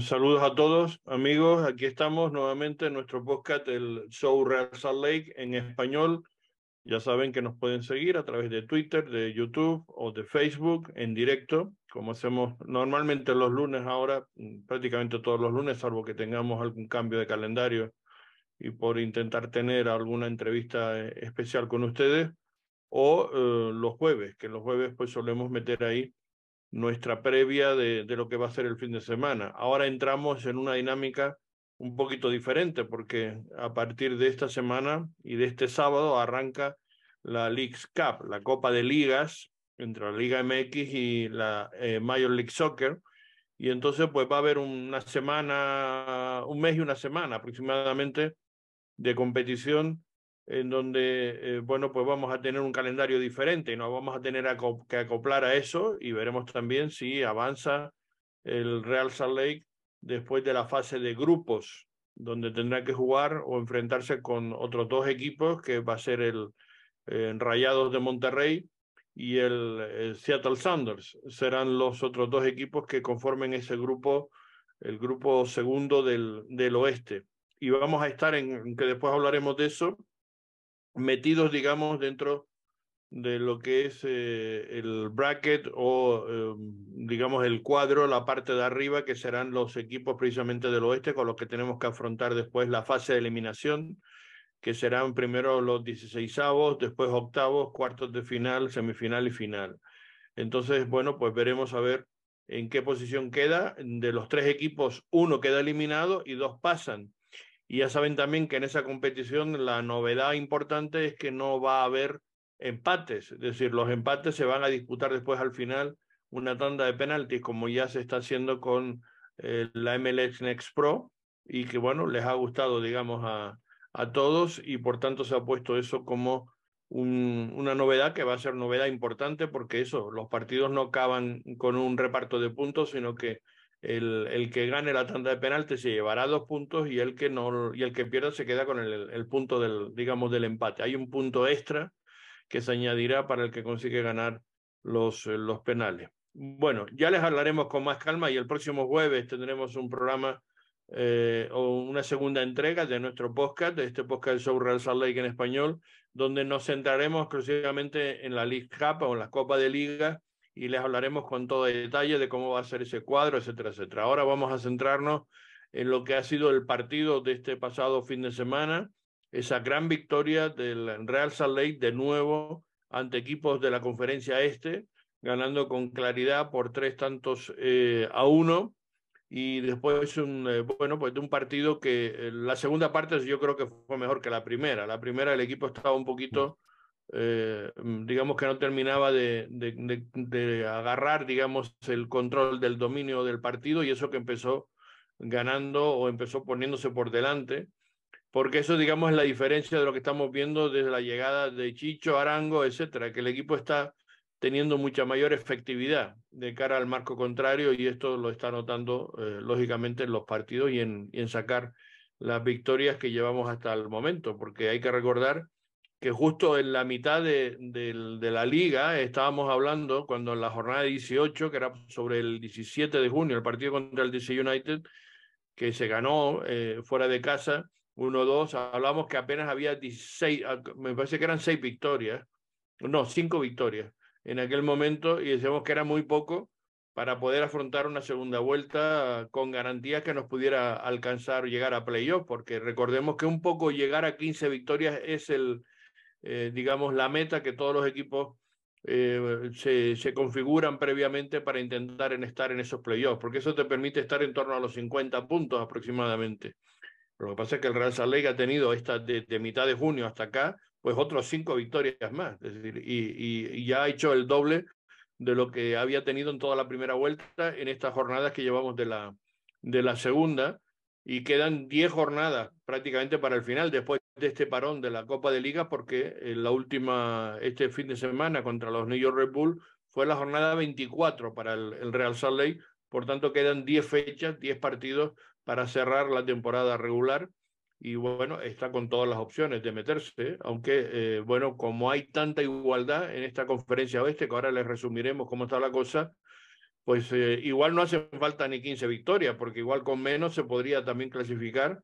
Saludos a todos, amigos. Aquí estamos nuevamente en nuestro podcast, el Show Real Salt Lake en español. Ya saben que nos pueden seguir a través de Twitter, de YouTube o de Facebook en directo, como hacemos normalmente los lunes ahora, mm, prácticamente todos los lunes, salvo que tengamos algún cambio de calendario y por intentar tener alguna entrevista eh, especial con ustedes, o eh, los jueves, que los jueves pues solemos meter ahí nuestra previa de, lo que va a ser el fin de semana. Ahora entramos en una dinámica un poquito diferente porque a partir de esta semana y de este sábado arranca la Leagues Cup, la Copa de Ligas entre la Liga MX y la eh, Major League Soccer. Y entonces pues va a haber una semana, un mes y una semana aproximadamente de competición en donde, eh, bueno, pues vamos a tener un calendario diferente y nos vamos a tener que acoplar a eso y veremos también si avanza el Real Salt Lake después de la fase de grupos, donde tendrá que jugar o enfrentarse con otros dos equipos, que va a ser el eh, Rayados de Monterrey y el, Seattle Sounders. Serán los otros dos equipos que conformen ese grupo, el grupo segundo del, del oeste. Y vamos a estar en, que después hablaremos de eso, metidos, digamos, dentro de lo que es eh, el bracket o, eh, digamos, el cuadro, la parte de arriba, que serán los equipos precisamente del oeste con los que tenemos que afrontar después la fase de eliminación, que serán primero los 16 avos, después octavos, cuartos de final, semifinal y final. Entonces, bueno, pues veremos a ver en qué posición queda. De los tres equipos, uno queda eliminado y dos pasan. Y ya saben también que en esa competición la novedad importante es que no va a haber empates, es decir, los empates se van a disputar después al final una tanda de penaltis, como ya se está haciendo con eh, la MLS Next Pro, y que bueno, les ha gustado, digamos, a, a todos, y por tanto se ha puesto eso como un, una novedad que va a ser novedad importante, porque eso, los partidos no acaban con un reparto de puntos, sino que el, el, que gane la tanda de penalti se llevará dos puntos y el que no y el que pierda se queda con el, el, punto del digamos del empate. Hay un punto extra que se añadirá para el que consigue ganar los, los penales. Bueno, ya les hablaremos con más calma y el próximo jueves tendremos un programa eh, o una segunda entrega de nuestro podcast, de este podcast Show Real Salt Lake en español, donde nos centraremos exclusivamente en la League Cup o en la Copa de Liga y les hablaremos con todo detalle de cómo va a ser ese cuadro, etcétera, etcétera. Ahora vamos a centrarnos en lo que ha sido el partido de este pasado fin de semana, esa gran victoria del Real Salt Lake de nuevo ante equipos de la conferencia este, ganando con claridad por tres tantos eh, a uno. Y después, un, eh, bueno, pues de un partido que eh, la segunda parte yo creo que fue mejor que la primera. La primera el equipo estaba un poquito eh, mm, digamos que no terminaba de, agarrar, digamos, el control del dominio del partido y eso que empezó ganando o empezó poniéndose por delante, porque eso, digamos, es la diferencia de lo que estamos viendo desde la llegada de Chicho, Arango, etcétera, que el equipo está teniendo mucha mayor efectividad de cara al marco contrario y esto lo está notando, eh, lógicamente, en los partidos y en sacar las victorias que llevamos hasta el momento, porque hay que recordar que justo en la mitad de, de, de, la liga estábamos hablando, cuando en la jornada 18, que era sobre el 17 de junio, el partido contra el DC United, que se ganó eh, fuera de casa, 1-2, hablamos que apenas había 16, ah, me parece que eran 6 victorias, no, 5 victorias en aquel momento, y decíamos que era muy poco para poder afrontar una segunda vuelta con garantías que nos pudiera alcanzar llegar a playoff, porque recordemos que un poco llegar a 15 victorias es el eh, digamos, la meta que todos los equipos eh, se, se, configuran previamente para intentar en estar en esos playoffs, porque eso te permite estar en torno a los 50 puntos aproximadamente. Lo que pasa es que el Real Lake ha tenido esta de, de mitad de junio hasta acá, pues otros cinco victorias más, es decir, y, y, y, ya ha hecho el doble de lo que había tenido en toda la primera vuelta en estas jornadas que llevamos de la, de la segunda, y quedan 10 jornadas prácticamente para el final, después de este parón de la Copa de Liga, porque en la última, este fin de semana contra los New York Red Bull fue la jornada 24 para el, el Real Salt Lake, por tanto quedan 10 fechas, 10 partidos para cerrar la temporada regular y bueno, está con todas las opciones de meterse, aunque eh, bueno, como hay tanta igualdad en esta conferencia oeste, que ahora les resumiremos cómo está la cosa, pues eh, igual no hace falta ni 15 victorias, porque igual con menos se podría también clasificar.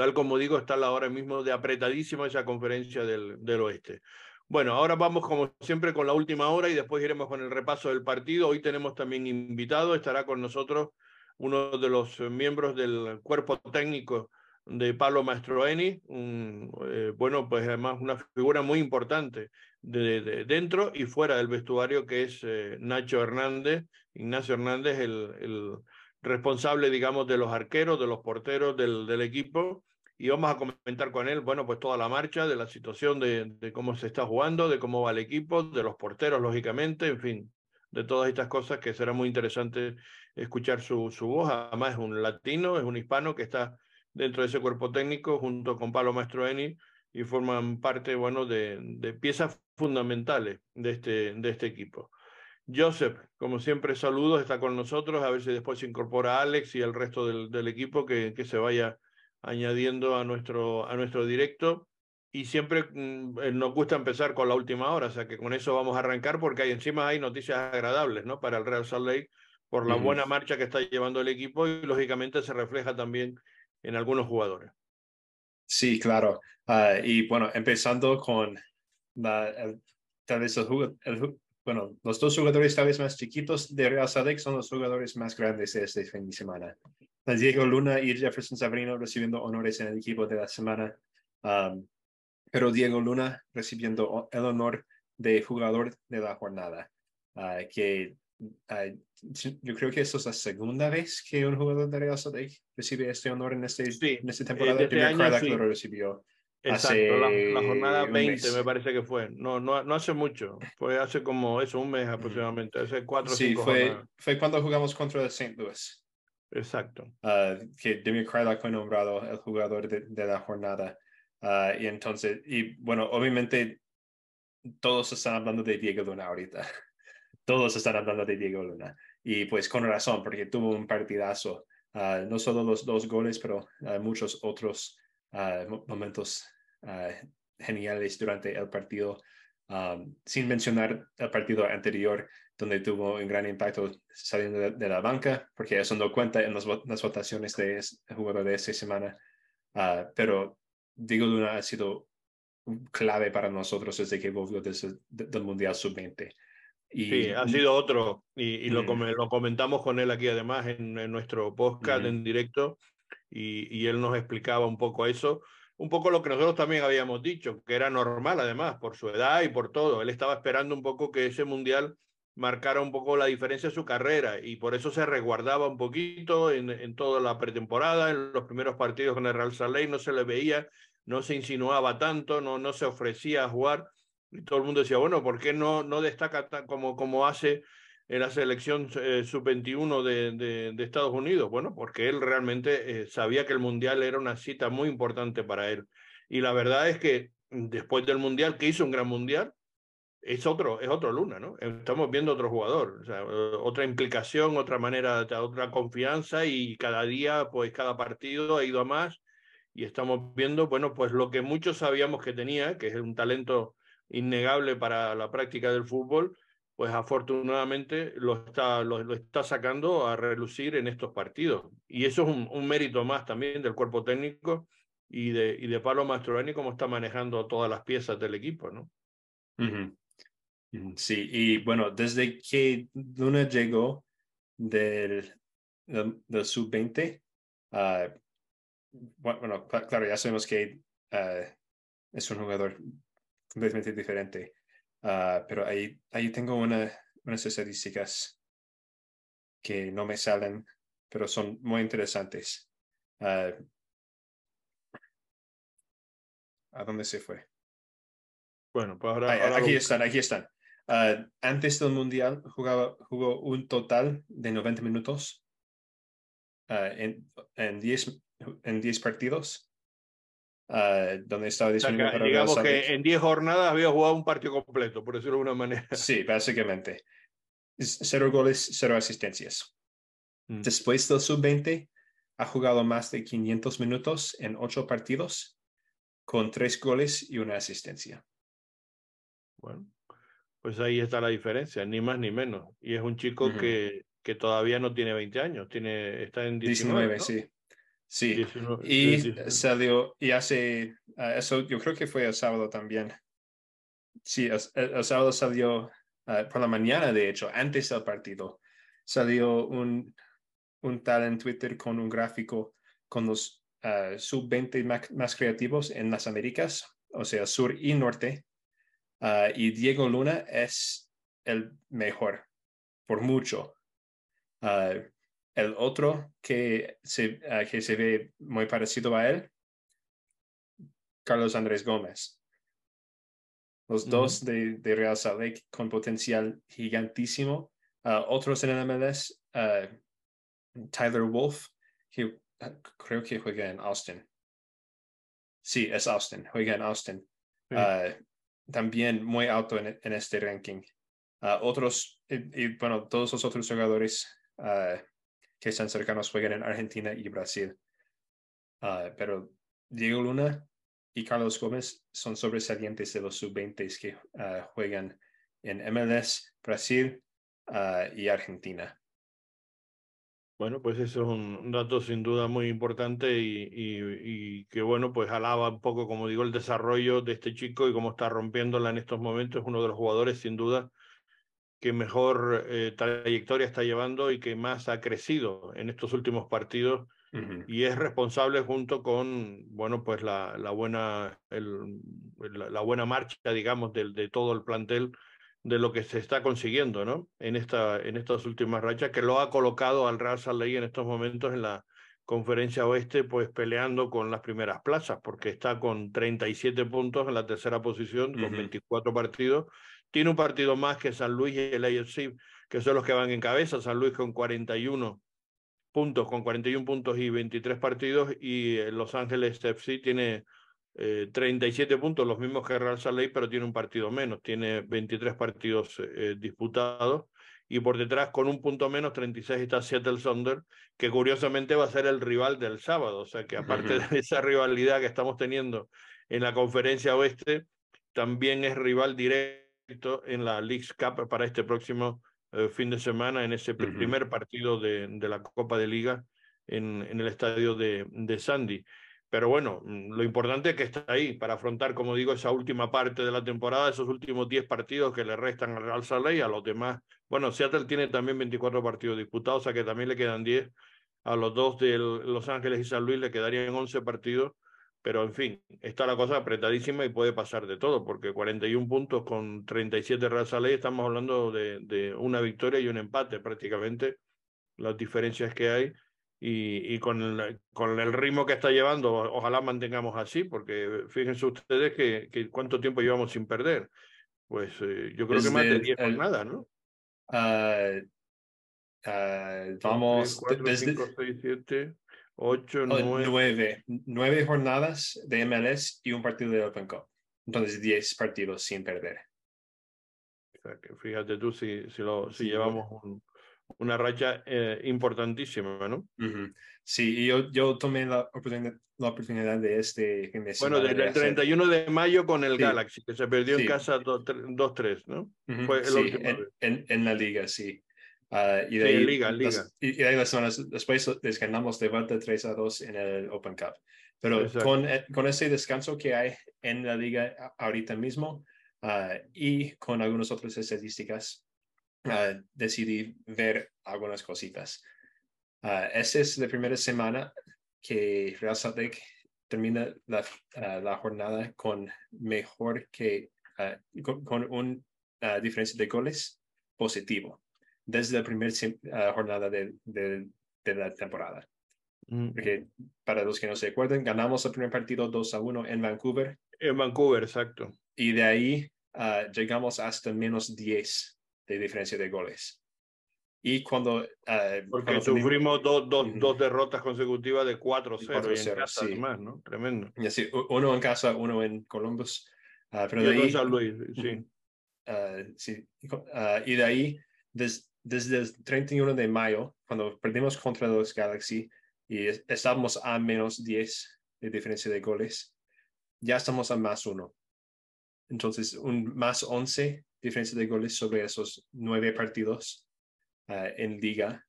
Tal como digo, está la hora mismo de apretadísima esa conferencia del, del oeste. Bueno, ahora vamos como siempre con la última hora y después iremos con el repaso del partido. Hoy tenemos también invitado, estará con nosotros uno de los miembros del cuerpo técnico de Pablo Mastroeni, un, eh, bueno, pues además una figura muy importante de, dentro y fuera del vestuario, que es eh, Nacho Hernández, Ignacio Hernández, el, el, responsable, digamos, de los arqueros, de los porteros del, del, equipo. Y vamos a comentar con él, bueno, pues toda la marcha, de la situación de, de cómo se está jugando, de cómo va el equipo, de los porteros, lógicamente, en fin, de todas estas cosas que será muy interesante escuchar su, su voz. Además, es un latino, es un hispano que está dentro de ese cuerpo técnico junto con Pablo Mastroeni y forman parte, bueno, de, de piezas fundamentales de este, de este equipo. Joseph, como siempre, saludos, está con nosotros, a ver si después se incorpora Alex y el resto del, del equipo que, que, se vaya añadiendo a nuestro, a nuestro directo. Y siempre mmm, nos gusta empezar con la última hora, o sea que con eso vamos a arrancar porque hay, encima hay noticias agradables ¿no? para el Real Salt Lake por la mm. buena marcha que está llevando el equipo y lógicamente se refleja también en algunos jugadores. Sí, claro. Uh, y bueno, empezando con la, el, tal vez el, el, bueno, los dos jugadores tal vez más chiquitos de Real Salt Lake son los jugadores más grandes de este fin de semana. Diego Luna y Jefferson Sabrino recibiendo honores en el equipo de la semana, um, pero Diego Luna recibiendo el honor de jugador de la jornada, uh, que Uh, yo creo que esto es la segunda vez que un jugador de Real Salt Lake recibe este honor en, este, sí. en esta temporada. Este año, sí. lo recibió. Exacto, la, la, jornada 20 mes. me parece que fue. No, no, no hace mucho, fue hace como eso, un mes aproximadamente, hace cuatro o sí, cinco fue, jornadas. fue cuando jugamos contra el St. Louis. Exacto. Uh, que Demir Krylak fue nombrado el jugador de, de la jornada. Uh, y entonces, y bueno, obviamente todos están hablando de Diego Luna ahorita. todos están hablando de Diego Luna. Y pues con razón, porque tuvo un partidazo. Uh, no solo los dos goles, pero muchos otros momentos geniales durante el partido. Sin mencionar el partido anterior, donde tuvo un gran impacto saliendo de, de la banca, porque eso no cuenta en las, las votaciones de este jugador de esta semana. pero Diego Luna ha sido clave para nosotros desde que volvió desde, del Mundial Sub-20. Y, sí, ha sido otro, y, y mm. lo, lo, comentamos con él aquí además en, en nuestro podcast mm. en directo, y, y, él nos explicaba un poco eso, un poco lo que nosotros también habíamos dicho, que era normal además, por su edad y por todo. Él estaba esperando un poco que ese mundial marcara un poco la diferencia de su carrera, y por eso se resguardaba un poquito en, en toda la pretemporada, en los primeros partidos con el Real Saleh, no se le veía, no se insinuaba tanto, no, no se ofrecía a jugar y todo el mundo decía, bueno, ¿por qué no, no destaca como, como hace en la selección eh, sub-21 de, de, de, Estados Unidos? Bueno, porque él realmente eh, sabía que el Mundial era una cita muy importante para él. Y la verdad es que después del Mundial, que hizo un gran Mundial, es otro, es otro Luna, ¿no? Estamos viendo otro jugador, o sea, otra implicación, otra manera, otra confianza y cada día, pues cada partido ha ido a más y estamos viendo, bueno, pues lo que muchos sabíamos que tenía, que es un talento innegable para la práctica del fútbol, pues afortunadamente lo está, lo, lo, está sacando a relucir en estos partidos. Y eso es un, un mérito más también del cuerpo técnico y de, y de Pablo Mastroeni, cómo está manejando todas las piezas del equipo, ¿no? Uh -huh. Sí, y bueno, desde que Luna llegó del, del, del sub-20, uh, bueno, claro, ya sabemos que uh, es un jugador completamente diferente. Uh, pero ahí, ahí tengo una, unas estadísticas que no me salen, pero son muy interesantes. ¿A dónde se fue? Bueno, pues ahora, aquí lo... están, aquí están. Uh, antes del Mundial jugaba, jugó un total de 90 minutos en, en, 10, en 10 partidos Uh, donde estaba disponible o sea, que, digamos que en 10 jornadas había jugado un partido completo, por decirlo de alguna manera. Sí, básicamente. Cero goles, cero asistencias. Mm. Después del sub-20, ha jugado más de 500 minutos en 8 partidos, con 3 goles y una asistencia. Bueno, Pues ahí está la diferencia, ni más ni menos. Y es un chico que, que todavía no tiene 20 años, tiene, está en 19. sí. Sí, y salió, y hace, ah, eso yo creo que fue el sábado también. Sí, el, sábado salió ah, por la mañana, de hecho, antes del partido, salió un, un tal en Twitter con un gráfico con los uh, sub-20 más, creativos en las Américas, o sea, sur y norte. Y Diego Luna es el mejor, por mucho. El otro que se, ah, que se ve muy parecido a él, Carlos Andrés Gómez. Los dos de, de, Real Salt Lake con potencial gigantísimo. Ah, otros en el MLS, ah, Tyler Wolf, que creo que juega en Austin. Sí, es Austin, juega en Austin. También muy alto en, este ranking. otros, y, bueno, todos los otros jugadores que están cercanos juegan en Argentina y Brasil. Ah, pero Diego Luna y Carlos Gómez son sobresalientes de los sub-20 que ah, juegan en MLS, Brasil ah, y Argentina. Bueno, pues eso es un dato sin duda muy importante y, y, que, bueno, pues alaba un poco, como digo, el desarrollo de este chico y cómo está rompiéndola en estos momentos. Es uno de los jugadores, sin duda, que mejor eh, trayectoria está llevando y que más ha crecido en estos últimos partidos y es responsable junto con bueno pues la, la buena el, la, buena marcha digamos de, de, todo el plantel de lo que se está consiguiendo no en esta en estas últimas rachas que lo ha colocado al Real Salt en estos momentos en la conferencia oeste pues peleando con las primeras plazas porque está con 37 puntos en la tercera posición con 24 partidos tiene un partido más que San Luis y el AFC, que son los que van en cabeza. San Luis con 41 puntos, con 41 puntos y 23 partidos. Y Los Ángeles FC tiene 37 eh, puntos, los mismos que Real Salt pero tiene un partido menos. Tiene 23 partidos eh, disputados. Y por detrás, con un punto menos, 36 está Seattle Sonder, que curiosamente va a ser el rival del sábado. O sea que aparte de esa rivalidad que estamos teniendo en la conferencia oeste, también es rival directo en la League's Cup para este próximo eh, fin de semana, en ese primer partido de, de, la Copa de Liga en, en el estadio de, de, Sandy. Pero bueno, mm, lo importante es que está ahí para afrontar, como digo, esa última parte de la temporada, esos últimos 10 partidos que le restan al Real Salt y a los demás. Bueno, Seattle tiene también 24 partidos disputados, o sea que también le quedan 10. A los dos de Los Ángeles y San Luis le quedarían 11 partidos pero en fin, está la cosa apretadísima y puede pasar de todo, porque 41 puntos con 37 Real ley estamos hablando de, una victoria y un empate prácticamente, las diferencias que hay. Y, y con, el, con el ritmo que está llevando, ojalá mantengamos así, porque fíjense ustedes que, que cuánto tiempo llevamos sin perder. Pues eh, yo creo que más de 10 jornadas, ¿no? Uh, uh, vamos, 4, 5, 6, 7, Ocho, nueve. nueve. jornadas de MLS y un partido de Open Cup. Entonces, diez partidos sin perder. fíjate tú si, si, lo, si llevamos una racha eh, importantísima, ¿no? Sí, y yo, yo tomé la oportunidad, la oportunidad de este Bueno, desde el 31 de mayo con el Galaxy, que se perdió en casa 2-3, ¿no? Fue sí, en, en, la liga, sí. Uh, y, de ahí, liga, liga. Las, y, de ahí las semanas después les ganamos de vuelta 3 a 2 en el Open Cup. Pero con, eh, con, ese descanso que hay en la liga ahorita mismo uh, y con algunas otras estadísticas, uh, decidí ver algunas cositas. esa es la primera semana que Real Salt Lake termina la, la jornada con mejor que, con, con una diferencia de goles positivo desde la primera uh, jornada de, de, de, la temporada. Mm. Porque para los que no se acuerdan, ganamos el primer partido 2 a 1 en Vancouver. En Vancouver, exacto. Y de ahí uh, llegamos hasta menos 10 de diferencia de goles. Y cuando... Uh, Porque sufrimos dos, dos, dos derrotas consecutivas de 4-0 en casa sí. además, ¿no? Tremendo. Y así, uno en casa, uno en Columbus. pero de ahí, San Luis, sí. sí. y de ahí, des, desde el 31 de mayo, cuando perdimos contra los Galaxy y estábamos a menos 10 de diferencia de goles, ya estamos a más 1. Entonces, un más 11 diferencia de goles sobre esos nueve partidos en liga.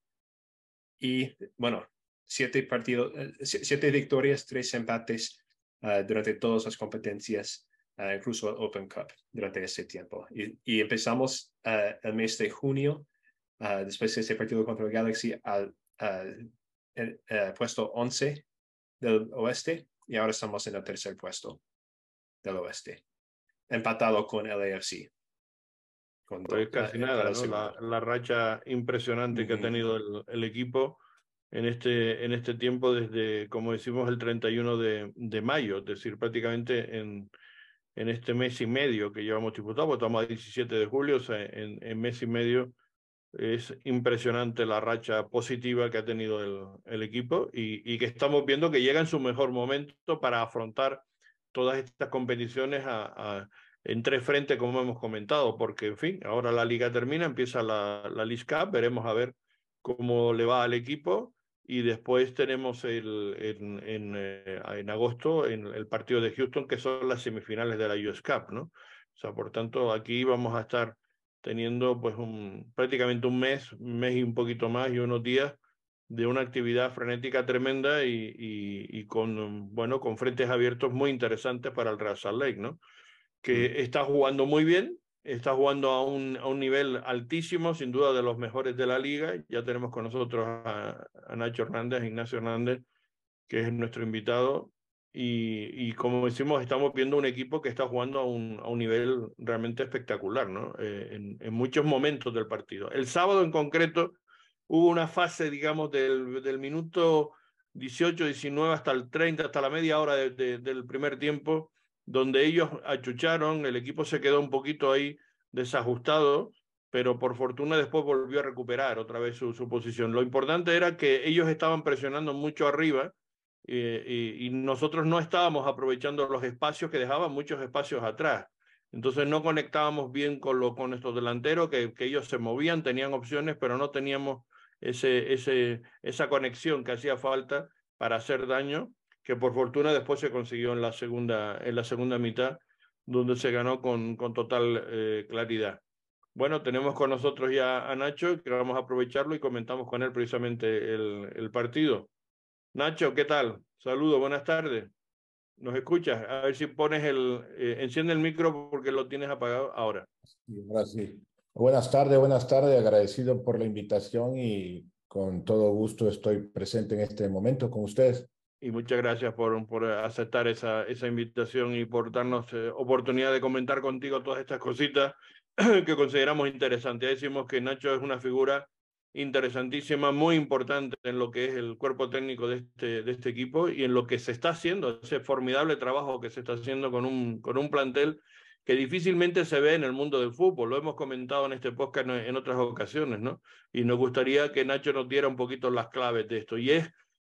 Y bueno, siete partidos, siete victorias, tres empates durante todas las competencias, incluso Open Cup durante ese tiempo. Y, y empezamos el mes de junio, después de ese partido contra el Galaxy, al puesto 11 del oeste y ahora estamos en el tercer puesto del oeste, empatado con el AFC. Con pues casi nada, la, la, racha impresionante que ha tenido el, el, equipo en este, en este tiempo desde, como decimos, el 31 de, de mayo, es decir, prácticamente en, en este mes y medio que llevamos disputado, porque estamos a 17 de julio, o sea, en, en mes y medio es impresionante la racha positiva que ha tenido el, el equipo y, y, que estamos viendo que llega en su mejor momento para afrontar todas estas competiciones a, a, en tres frentes, como hemos comentado, porque, en fin, ahora la liga termina, empieza la, la League Cup, veremos a ver cómo le va al equipo y después tenemos el, en, en, eh, en agosto en el partido de Houston, que son las semifinales de la US Cup, ¿no? O sea, por tanto, aquí vamos a estar teniendo pues un, prácticamente un mes, un mes y un poquito más y unos días de una actividad frenética tremenda y, y, y con, bueno, con frentes abiertos muy interesantes para el Real Salt Lake, ¿no? Que mm. está jugando muy bien, está jugando a un, a un nivel altísimo, sin duda de los mejores de la liga. Ya tenemos con nosotros a, a Nacho Hernández, Ignacio Hernández, que es nuestro invitado, y, y, como decimos, estamos viendo un equipo que está jugando a un, a un nivel realmente espectacular, ¿no? Eh, en, en, muchos momentos del partido. El sábado en concreto hubo una fase, digamos, del, del minuto 18, 19 hasta el 30, hasta la media hora de, de, del primer tiempo, donde ellos achucharon, el equipo se quedó un poquito ahí desajustado, pero por fortuna después volvió a recuperar otra vez su, su posición. Lo importante era que ellos estaban presionando mucho arriba eh, y, y, nosotros no estábamos aprovechando los espacios que dejaban muchos espacios atrás. Entonces no conectábamos bien con, lo, con estos delanteros, que, que ellos se movían, tenían opciones, pero no teníamos ese, ese, esa conexión que hacía falta para hacer daño, que por fortuna después se consiguió en la segunda, en la segunda mitad, donde se ganó con, con total eh, claridad. Bueno, tenemos con nosotros ya a Nacho, que vamos a aprovecharlo y comentamos con él precisamente el, partido. Nacho, ¿qué tal? Saludos, buenas tardes. ¿Nos escuchas? A ver si pones el, eh, enciende el micro porque lo tienes apagado ahora. Ahora sí. Buenas tardes, buenas tardes. Agradecido por la invitación y con todo gusto estoy presente en este momento con ustedes. Y muchas gracias por, por aceptar esa, esa invitación y por darnos eh, oportunidad de comentar contigo todas estas cositas que consideramos interesantes. Decimos que Nacho es una figura interesantísima, muy importante en lo que es el cuerpo técnico de este, de este equipo y en lo que se está haciendo, ese formidable trabajo que se está haciendo con un, con un plantel que difícilmente se ve en el mundo del fútbol. Lo hemos comentado en este podcast en otras ocasiones, ¿no? Y nos gustaría que Nacho nos diera un poquito las claves de esto. Y es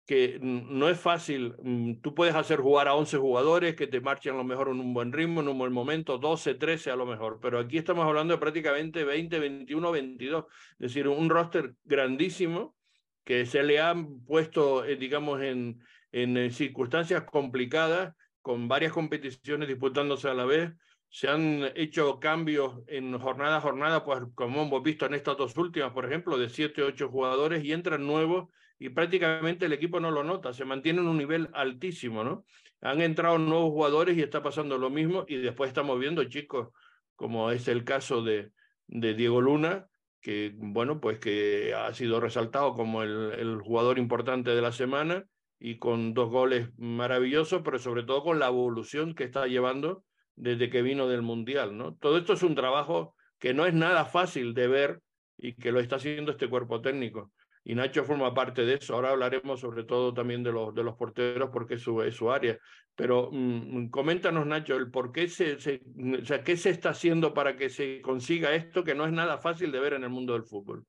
que no es fácil. Mm, tú puedes hacer jugar a 11 jugadores que te marchen a lo mejor en un buen ritmo, en un buen momento, 12, 13 a lo mejor, pero aquí estamos hablando de prácticamente 20, 21, 22, es decir, un roster grandísimo que se le han puesto, eh, digamos, en, en circunstancias complicadas, con varias competiciones disputándose a la vez. Se han hecho cambios en jornada a jornada, pues como hemos visto en estas dos últimas, por ejemplo, de 7, 8 jugadores y entran nuevos y prácticamente el equipo no lo nota, se mantiene en un nivel altísimo, ¿no? Han entrado nuevos jugadores y está pasando lo mismo y después estamos viendo chicos como es el caso de, de Diego Luna, que bueno, pues que ha sido resaltado como el, jugador importante de la semana y con dos goles maravillosos, pero sobre todo con la evolución que está llevando desde que vino del Mundial, ¿no? Todo esto es un trabajo que no es nada fácil de ver y que lo está haciendo este cuerpo técnico y Nacho forma parte de eso. Ahora hablaremos sobre todo también de los, de los porteros porque es su, es su área. Pero mmm, coméntanos, Nacho, el por qué se, se, o sea, qué se está haciendo para que se consiga esto que no es nada fácil de ver en el mundo del fútbol.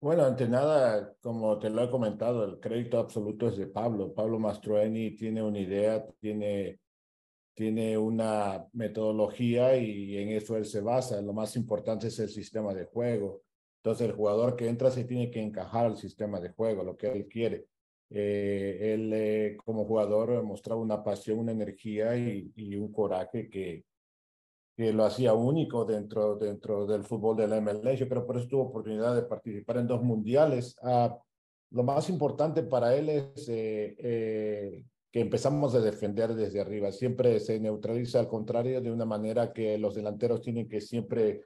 Bueno, ante nada, como te lo he comentado, el crédito absoluto es de Pablo. Pablo Mastroeni tiene una idea, tiene, tiene una metodología y en eso él se basa. Lo más importante es el sistema de juego entonces el jugador que entra se tiene que encajar al sistema de juego, lo que él quiere. Eh, él eh, como jugador mostraba una pasión, una energía y, y un coraje que, que lo hacía único dentro, dentro del fútbol de la MLS. Yo creo por eso tuvo oportunidad de participar en dos mundiales. Ah, lo más importante para él es eh, eh, que empezamos a defender desde arriba. Siempre se neutraliza al contrario de una manera que los delanteros tienen que siempre,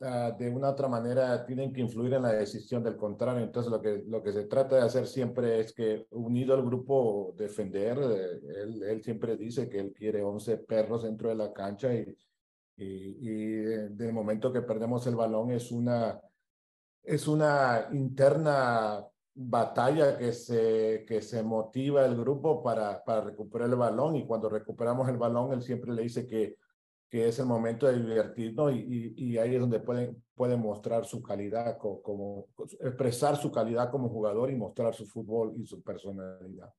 uh, de una otra manera, tienen que influir en la decisión del contrario. Entonces lo que, lo que se trata de hacer siempre es que unido al grupo defender, eh, él, él, siempre dice que él quiere 11 perros dentro de la cancha y, y, y del momento que perdemos el balón es una, es una interna batalla que se, que se motiva el grupo para, para recuperar el balón y cuando recuperamos el balón, él siempre le dice que, que es el momento de divertirnos y, y, ahí es donde pueden, puede mostrar su calidad, como, como, expresar su calidad como jugador y mostrar su fútbol y su personalidad.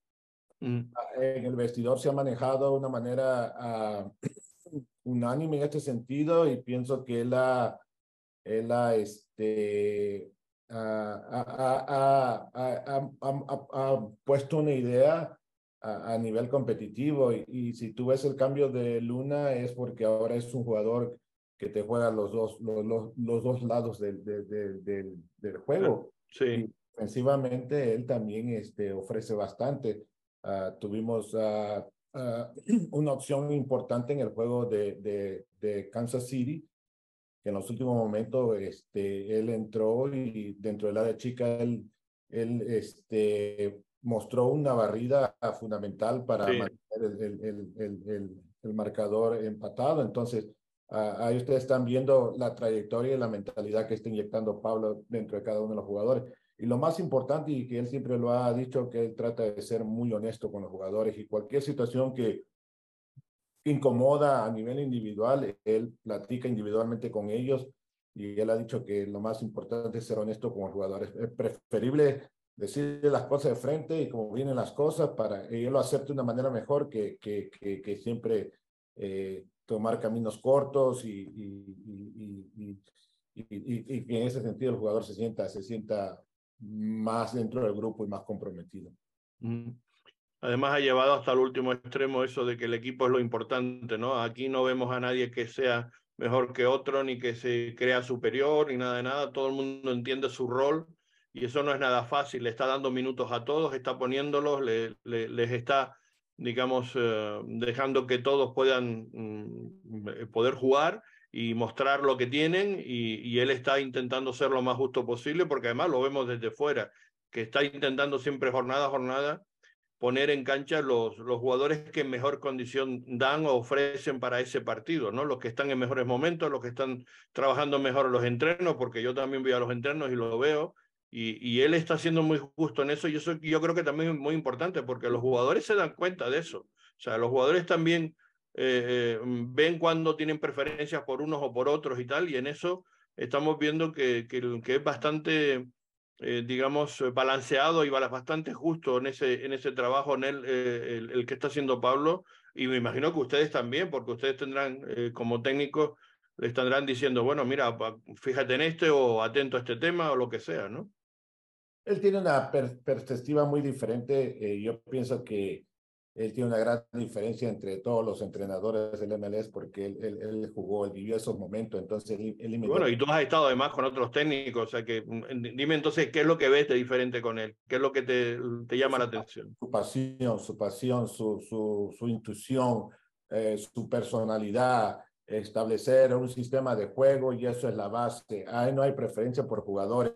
Mm. En el vestidor se ha manejado de una manera uh, unánime en este sentido y pienso que él ha, él ha este, ha, ha, puesto una idea a, nivel competitivo y, si tú ves el cambio de Luna es porque ahora es un jugador que te juega los dos, los, los, dos lados del, del, del, juego. Sí. ofensivamente él también este, ofrece bastante. Ah, tuvimos uh, una opción importante en el juego de, de, de Kansas City, en los últimos momentos este, él entró y dentro de la de chica él, él este, mostró una barrida fundamental para mantener el, el, el, el, marcador empatado. Entonces, ahí ustedes están viendo la trayectoria y la mentalidad que está inyectando Pablo dentro de cada uno de los jugadores. Y lo más importante, y que él siempre lo ha dicho, que él trata de ser muy honesto con los jugadores y cualquier situación que incomoda a nivel individual, él platica individualmente con ellos y él ha dicho que lo más importante es ser honesto con los jugadores. Es preferible decirle las cosas de frente y como vienen las cosas para que él lo acepte de una manera mejor que, que, que, siempre eh, tomar caminos cortos y, y, y, y, que en ese sentido el jugador se sienta, se sienta más dentro del grupo y más comprometido. Además ha llevado hasta el último extremo eso de que el equipo es lo importante, ¿no? Aquí no vemos a nadie que sea mejor que otro, ni que se crea superior, ni nada de nada. Todo el mundo entiende su rol y eso no es nada fácil. Le está dando minutos a todos, está poniéndolos, les está, digamos, eh, dejando que todos puedan mm, poder jugar y mostrar lo que tienen y, y él está intentando ser lo más justo posible porque además lo vemos desde fuera, que está intentando siempre jornada a jornada poner en cancha los, los jugadores que en mejor condición dan o ofrecen para ese partido, ¿no? Los que están en mejores momentos, los que están trabajando mejor los entrenos, porque yo también voy a los entrenos y lo veo, y, y él está siendo muy justo en eso, y eso yo creo que también es muy importante, porque los jugadores se dan cuenta de eso. O sea, los jugadores también eh, eh, ven cuando tienen preferencias por unos o por otros y tal, y en eso estamos viendo que, que, que es bastante eh, digamos, eh, balanceado y bastante justo en ese, en ese trabajo en el, eh, el, que está haciendo Pablo. Y me imagino que ustedes también, porque ustedes tendrán, como técnicos, le estarán diciendo, bueno, mira, fíjate en este o atento a este tema o lo que sea, ¿no? Él tiene una perspectiva muy diferente. yo pienso que él tiene una gran diferencia entre todos los entrenadores del MLS porque él, él, jugó, él vivió esos momentos, entonces él, Bueno, y tú has estado además con otros técnicos, o sea que mm, dime entonces qué es lo que ves de diferente con él, qué es lo que te, te llama la atención. Su pasión, su pasión, su, su, su intuición, eh, su personalidad, establecer un sistema de juego y eso es la base. Ahí no hay preferencia por jugadores.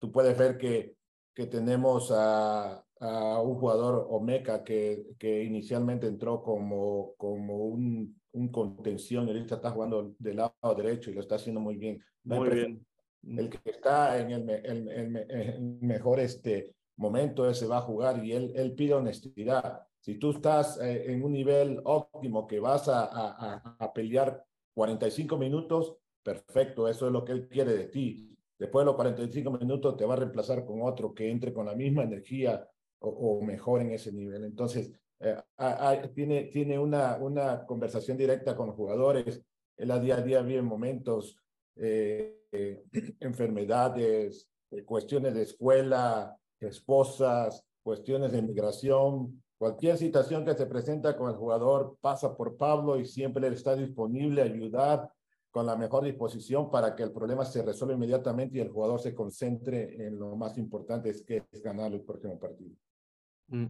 Tú puedes ver que, que tenemos a a un jugador Omeca que, que inicialmente entró como, como un, un contención y ahorita está jugando del lado derecho y lo está haciendo muy bien. muy bien. El que está en el, el, el, mejor este momento ese va a jugar y él, él pide honestidad. Si tú estás eh, en un nivel óptimo que vas a, a, a pelear 45 minutos, perfecto, eso es lo que él quiere de ti. Después de los 45 minutos te va a reemplazar con otro que entre con la misma energía, o, mejor en ese nivel. Entonces, eh, tiene, tiene una, una conversación directa con los jugadores. Él a día a día vive momentos, eh, enfermedades, eh, cuestiones de escuela, esposas, cuestiones de migración. Cualquier situación que se presenta con el jugador pasa por Pablo y siempre él está disponible a ayudar con la mejor disposición para que el problema se resuelva inmediatamente y el jugador se concentre en lo más importante, es que es ganar el próximo partido. Mm.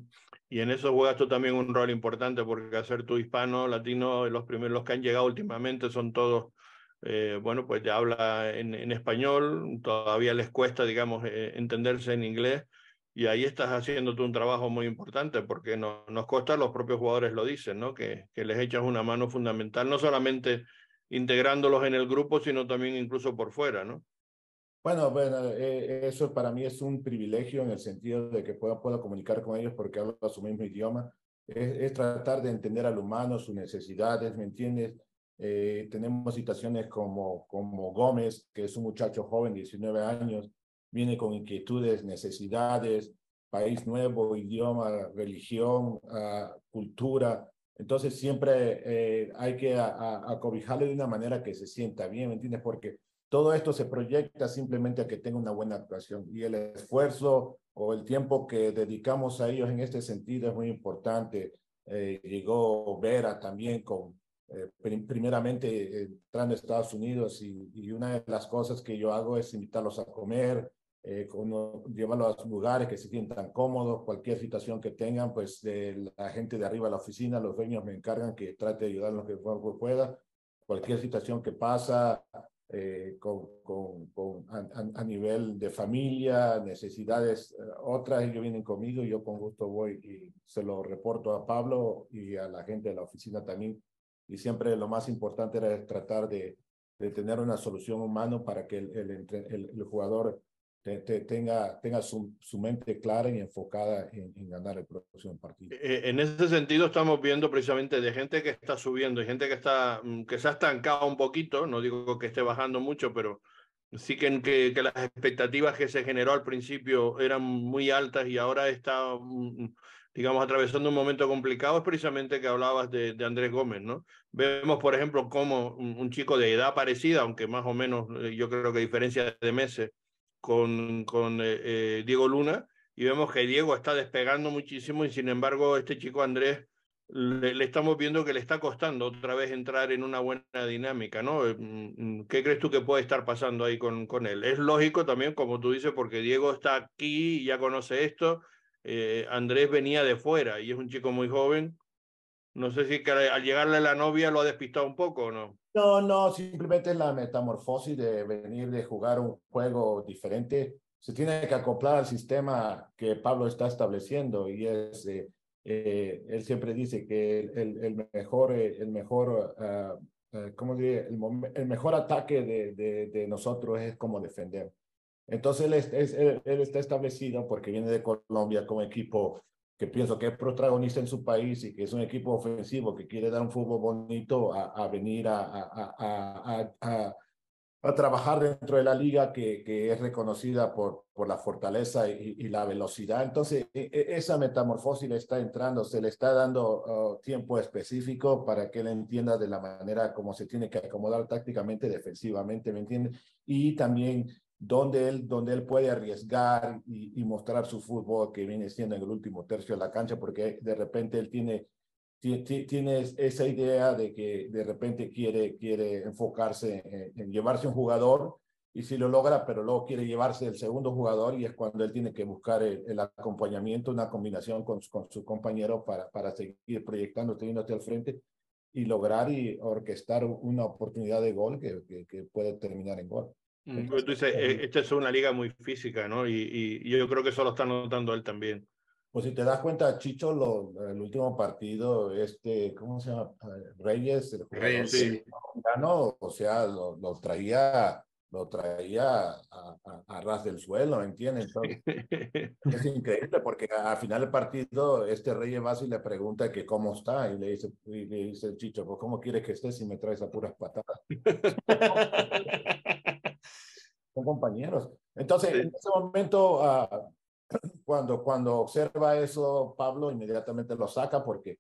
Y en eso juegas tú también un rol importante porque hacer tu hispano, latino, los primeros los que han llegado últimamente son todos, eh, bueno, pues ya habla en, en, español, todavía les cuesta, digamos, eh, entenderse en inglés y ahí estás haciendo tú un trabajo muy importante porque no, nos cuesta, los propios jugadores lo dicen, ¿no? Que, que les echas una mano fundamental, no solamente integrándolos en el grupo, sino también incluso por fuera, ¿no? Bueno, bueno, eh, eso para mí es un privilegio en el sentido de que puedo, puedo comunicar con ellos porque hablo su mismo idioma. Es, tratar de entender al humano, sus necesidades, ¿me entiendes? Eh, tenemos situaciones como, como Gómez, que es un muchacho joven, 19 años, viene con inquietudes, necesidades, país nuevo, idioma, religión, uh, cultura. Entonces siempre eh, hay que acobijarle de una manera que se sienta bien, ¿me entiendes? Porque todo esto se proyecta simplemente a que tenga una buena actuación y el esfuerzo o el tiempo que dedicamos a ellos en este sentido es muy importante. Eh, llegó Vera también con, eh, primeramente entrando a Estados Unidos y, y, una de las cosas que yo hago es invitarlos a comer, eh, llevarlos a lugares que se sientan cómodos, cualquier situación que tengan, pues de la gente de arriba de la oficina, los dueños me encargan que trate de ayudar lo que pueda. Cualquier situación que pasa eh, con, con, con a, a, nivel de familia, necesidades, eh, otras, ellos vienen conmigo y yo con gusto voy y se lo reporto a Pablo y a la gente de la oficina también. Y siempre lo más importante era tratar de, de tener una solución humana para que el, el, el, el jugador tenga, tenga su, su, mente clara y enfocada en, ganar el próximo partido. Eh, en ese sentido estamos viendo precisamente de gente que está subiendo y gente que, está, mm, que se ha estancado un poquito, no digo que esté bajando mucho, pero sí que, que, las expectativas que se generó al principio eran muy altas y ahora está, mm, digamos, atravesando un momento complicado, es precisamente que hablabas de, de Andrés Gómez, ¿no? Vemos, por ejemplo, cómo un, un chico de edad parecida, aunque más o menos eh, yo creo que diferencia de meses, con, eh, eh, Diego Luna y vemos que Diego está despegando muchísimo y sin embargo este chico Andrés le, estamos viendo que le está costando otra vez entrar en una buena dinámica, ¿no? Eh, mm, mm, ¿Qué crees tú que puede estar pasando ahí con, con él? Es lógico también, como tú dices, porque Diego está aquí y ya conoce esto. Andrés venía de fuera y es un chico muy joven. No sé si al llegarle la novia lo ha despistado un poco o no. No, no, simplemente la metamorfosis de venir de jugar un juego diferente. Se tiene que acoplar al sistema que Pablo está estableciendo y es, eh, eh, él siempre dice que el, el mejor, el mejor, uh, uh, ¿cómo diría? El, el, mejor ataque de, de, de, nosotros es como defender. Entonces él, es, es, él, él está establecido porque viene de Colombia como equipo que pienso que es protagonista en su país y que es un equipo ofensivo que quiere dar un fútbol bonito a, a venir a, a, a, trabajar dentro de la liga que, que es reconocida por, por la fortaleza y, y, la velocidad. Entonces, e, e, esa metamorfosis le está entrando, se le está dando uh, tiempo específico para que él entienda de la manera como se tiene que acomodar tácticamente, defensivamente, ¿me entiende? Y también donde él, donde él puede arriesgar y, mostrar su fútbol que viene siendo en el último tercio de la cancha, porque de repente él tiene, tiene, tiene esa idea de que de repente quiere, quiere enfocarse en, llevarse un jugador y si lo logra, pero luego quiere llevarse el segundo jugador y es cuando él tiene que buscar el, acompañamiento, una combinación con, con su compañero para, para seguir proyectando, teniéndote al frente y lograr y orquestar una oportunidad de gol que, que puede terminar en gol. Tú dices, eh, esta es una liga muy física, ¿no? Y, y, yo creo que eso lo está notando él también. Pues si te das cuenta, Chicho, lo, el último partido, este, ¿cómo se llama? Reyes, el Reyes, sí. ganó, o sea, lo, lo, traía, lo traía a, a, a ras del suelo, ¿entiendes? Entonces, es increíble porque al final del partido, este Reyes va y le pregunta que cómo está, y le dice, y le dice Chicho, pues ¿cómo quieres que esté si me traes a puras patadas? son compañeros. Entonces, sí. en ese momento, uh, cuando, cuando observa eso, Pablo inmediatamente lo saca porque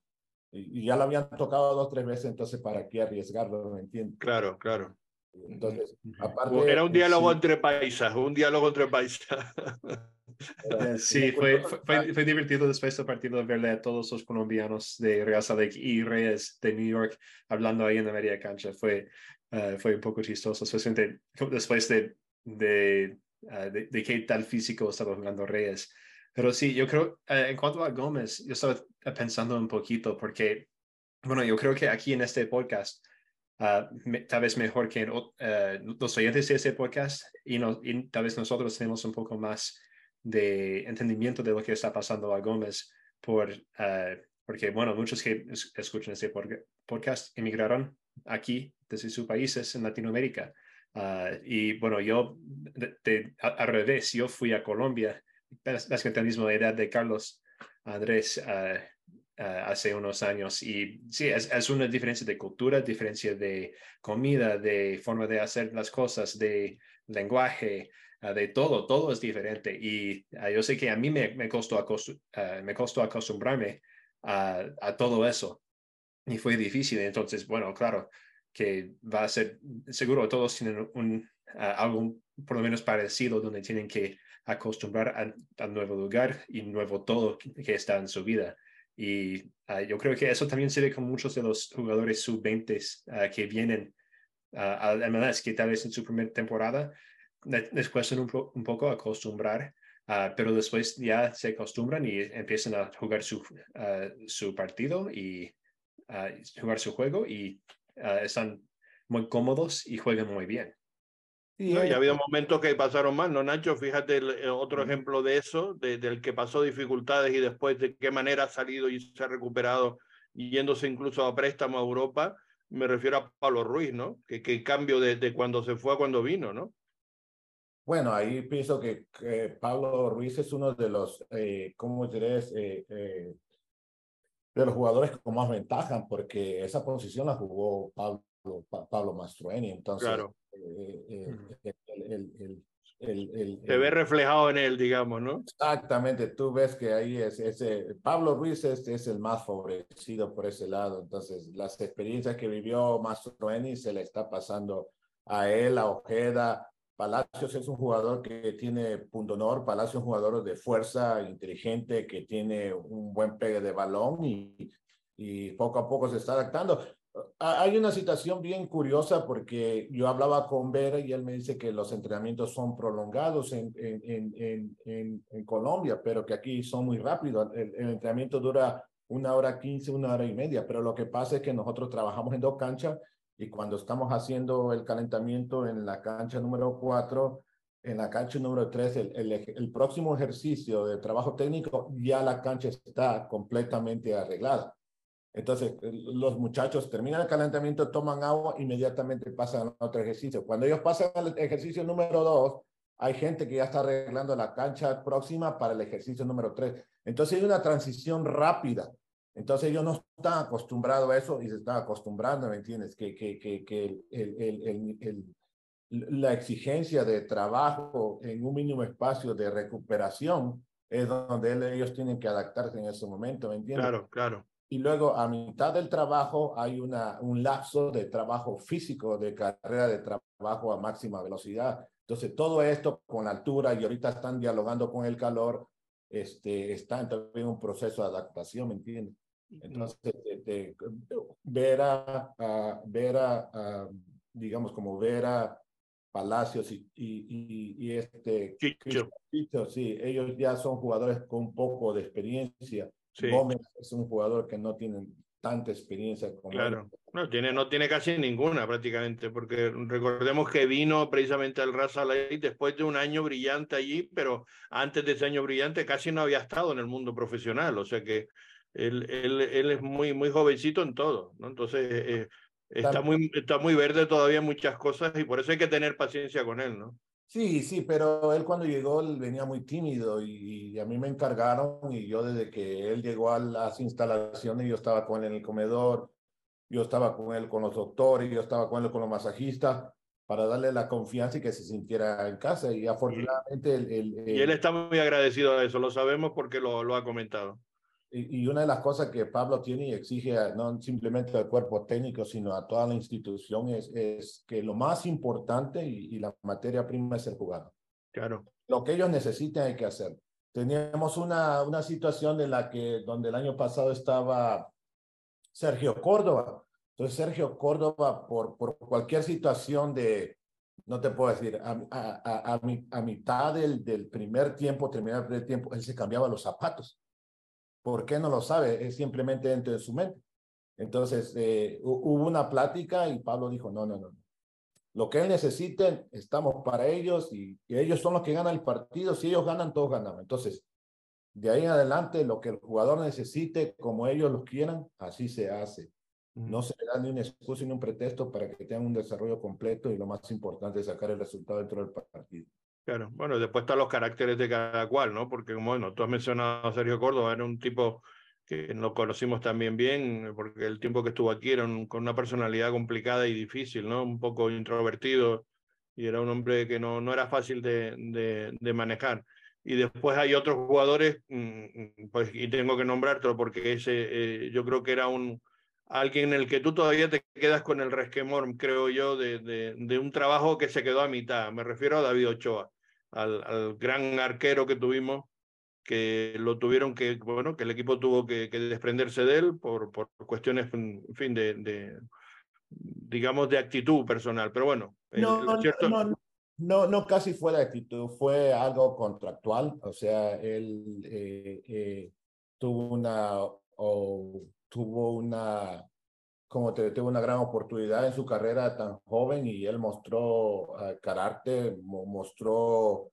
y, ya lo habían tocado dos, tres veces, entonces, ¿para qué arriesgarlo? ¿Me entiendes? Claro, claro. Entonces, aparte... Era un diálogo sí. entre paisas, un diálogo entre paisas. sí, fue, fue, fue, divertido después del partido verle a todos los colombianos de Real Salt y Reyes de New York hablando ahí en la media cancha. Fue, uh, fue un poco chistoso, especialmente después de, de, uh, de, de, qué tal físico estaba jugando Reyes. Pero sí, yo creo, uh, en cuanto a Gómez, yo estaba pensando un poquito porque, bueno, yo creo que aquí en este podcast, me, tal vez mejor que en, los oyentes de este podcast y, no, y tal vez nosotros tenemos un poco más de entendimiento de lo que está pasando a Gómez por, porque, bueno, muchos que escuchan este podcast emigraron aquí desde sus países en Latinoamérica. Uh, y bueno, yo de, al revés, yo fui a Colombia, básicamente la misma edad de Carlos Andrés uh, hace unos años. Y sí, es, es, una diferencia de cultura, diferencia de comida, de forma de hacer las cosas, de lenguaje, Ah, de todo, todo es diferente. Y yo sé que a mí me, me, costó, me costó acostumbrarme a, todo eso. Y fue difícil. Entonces, bueno, claro que va a ser, seguro todos tienen un, uh, algo por lo menos parecido donde tienen que acostumbrar al nuevo lugar y nuevo todo que, que está en su vida. Y yo creo que eso también se ve con muchos de los jugadores sub-20 que vienen al MLS, que tal vez en su primera temporada les cuesta un, un poco acostumbrar, uh, pero después ya se acostumbran y empiezan a jugar su, uh, su partido y uh, jugar su juego y están muy cómodos y juegan muy bien. No, ha habido momentos que pasaron mal, ¿no, Nacho? Fíjate el, otro ejemplo de eso, de, del que pasó dificultades y después de qué manera ha salido y se ha recuperado, yéndose incluso a préstamo a Europa. Me refiero a Pablo Ruiz, ¿no? Que, que cambio de, de cuando se fue a cuando vino, ¿no? Bueno, ahí pienso que, Pablo Ruiz es uno de los, eh, ¿cómo diréis? Eh, eh, de los jugadores con más ventaja, porque esa posición la jugó Pablo, Pablo Mastroeni. Entonces, claro. Eh, el, el, el, se ve reflejado en él, digamos, ¿no? Exactamente, tú ves que ahí es ese, Pablo Ruiz es, es el más favorecido por ese lado, entonces las experiencias que vivió Mastroeni se le está pasando a él, a Ojeda, Palacios es un jugador que tiene punto honor, Palacios es un jugador de fuerza, inteligente, que tiene un buen pegue de balón y, poco a poco se está adaptando. Hay una situación bien curiosa porque yo hablaba con Vera y él me dice que los entrenamientos son prolongados en Colombia, pero que aquí son muy rápidos. El, el, entrenamiento dura una hora quince, una hora y media, pero lo que pasa es que nosotros trabajamos en dos canchas y cuando estamos haciendo el calentamiento en la cancha número 4, en la cancha número 3, el, el, el, próximo ejercicio de trabajo técnico, ya la cancha está completamente arreglada. Entonces, los muchachos terminan el calentamiento, toman agua, inmediatamente pasan a otro ejercicio. Cuando ellos pasan al ejercicio número 2, hay gente que ya está arreglando la cancha próxima para el ejercicio número 3. Entonces, hay una transición rápida entonces ellos no están acostumbrados a eso y se están acostumbrando, ¿me entiendes? Que, que, que, que el, el, el, la exigencia de trabajo en un mínimo espacio de recuperación es donde ellos tienen que adaptarse en ese momento, ¿me entiendes? Claro, claro. Y luego a mitad del trabajo hay una, un lapso de trabajo físico, de carrera de trabajo a máxima velocidad. Entonces todo esto con la altura y ahorita están dialogando con el calor, este, también en un proceso de adaptación, ¿me entiendes? Entonces, de, de, ver a, a ver a, a, digamos, como ver a Palacios y, y, y, este... Chicho. Chicho. Sí, ellos ya son jugadores con un poco de experiencia. Sí. Gómez es un jugador que no tiene tanta experiencia como claro no tiene no tiene casi ninguna prácticamente porque recordemos que vino precisamente al Raza después de un año brillante allí pero antes de ese año brillante casi no había estado en el mundo profesional o sea que él, él, él es muy, muy jovencito en todo, ¿no? Entonces, eh, está, muy, está muy verde todavía muchas cosas y por eso hay que tener paciencia con él, ¿no? Sí, sí, pero él cuando llegó él venía muy tímido y, y, a mí me encargaron y yo desde que él llegó a las instalaciones yo estaba con él en el comedor, yo estaba con él con los doctores, yo estaba con él con los masajistas para darle la confianza y que se sintiera en casa y afortunadamente el, el, el... Y él está muy agradecido a eso, lo sabemos porque lo, lo ha comentado. Y, una de las cosas que Pablo tiene y exige no simplemente al cuerpo técnico, sino a toda la institución es, es que lo más importante y, y, la materia prima es el jugador. Claro. Lo que ellos necesiten hay que hacer. Teníamos una, una situación en la que, donde el año pasado estaba Sergio Córdoba. Entonces, Sergio Córdoba, por, por cualquier situación de, no te puedo decir, a, a, a, a mitad del, del, primer tiempo, terminar el primer tiempo, él se cambiaba los zapatos. ¿Por qué no lo sabe? Es simplemente dentro de su mente. Entonces, eh, hubo una plática y Pablo dijo, no, no, no. Lo que él necesite, estamos para ellos y, y ellos son los que ganan el partido. Si ellos ganan, todos ganamos. Entonces, de ahí en adelante, lo que el jugador necesite, como ellos lo quieran, así se hace. No se le da ni una excusa ni un pretexto para que tengan un desarrollo completo y lo más importante es sacar el resultado dentro del partido. Claro, bueno, después están los caracteres de cada cual, ¿no? Porque, bueno, tú has mencionado a Sergio Córdoba, era un tipo que lo conocimos también bien, porque el tiempo que estuvo aquí era con una personalidad complicada y difícil, ¿no? Un poco introvertido y era un hombre que no, no era fácil de, de, de manejar. Y después hay otros jugadores, mm, pues, y tengo que nombrártelo porque ese, eh, yo creo que era un, alguien en el que tú todavía te quedas con el resquemor, creo yo, de, de, de, un trabajo que se quedó a mitad. Me refiero a David Ochoa, al, al, gran arquero que tuvimos, que lo tuvieron que, bueno, que el equipo tuvo que, que desprenderse de él por, por cuestiones, en fin, de, de, digamos, de actitud personal. Pero bueno, no, no, cierto... no, no, no, casi fue de actitud, fue algo contractual, o sea, él eh, eh, tuvo una... O, tuvo una, como te tuvo una gran oportunidad en su carrera tan joven y él mostró uh, carácter, mostró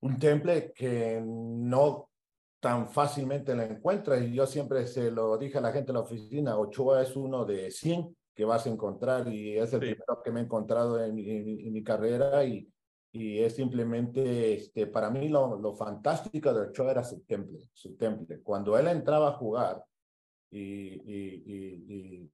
un temple que no tan fácilmente lo encuentra y yo siempre se lo dije a la gente en la oficina, Ochoa es uno de 100 que vas a encontrar y es el sí. primero que me he encontrado en, en, en mi carrera y, y es simplemente, este, para mí lo, lo fantástico de Ochoa era su temple, su temple. Cuando él entraba a jugar, y, y,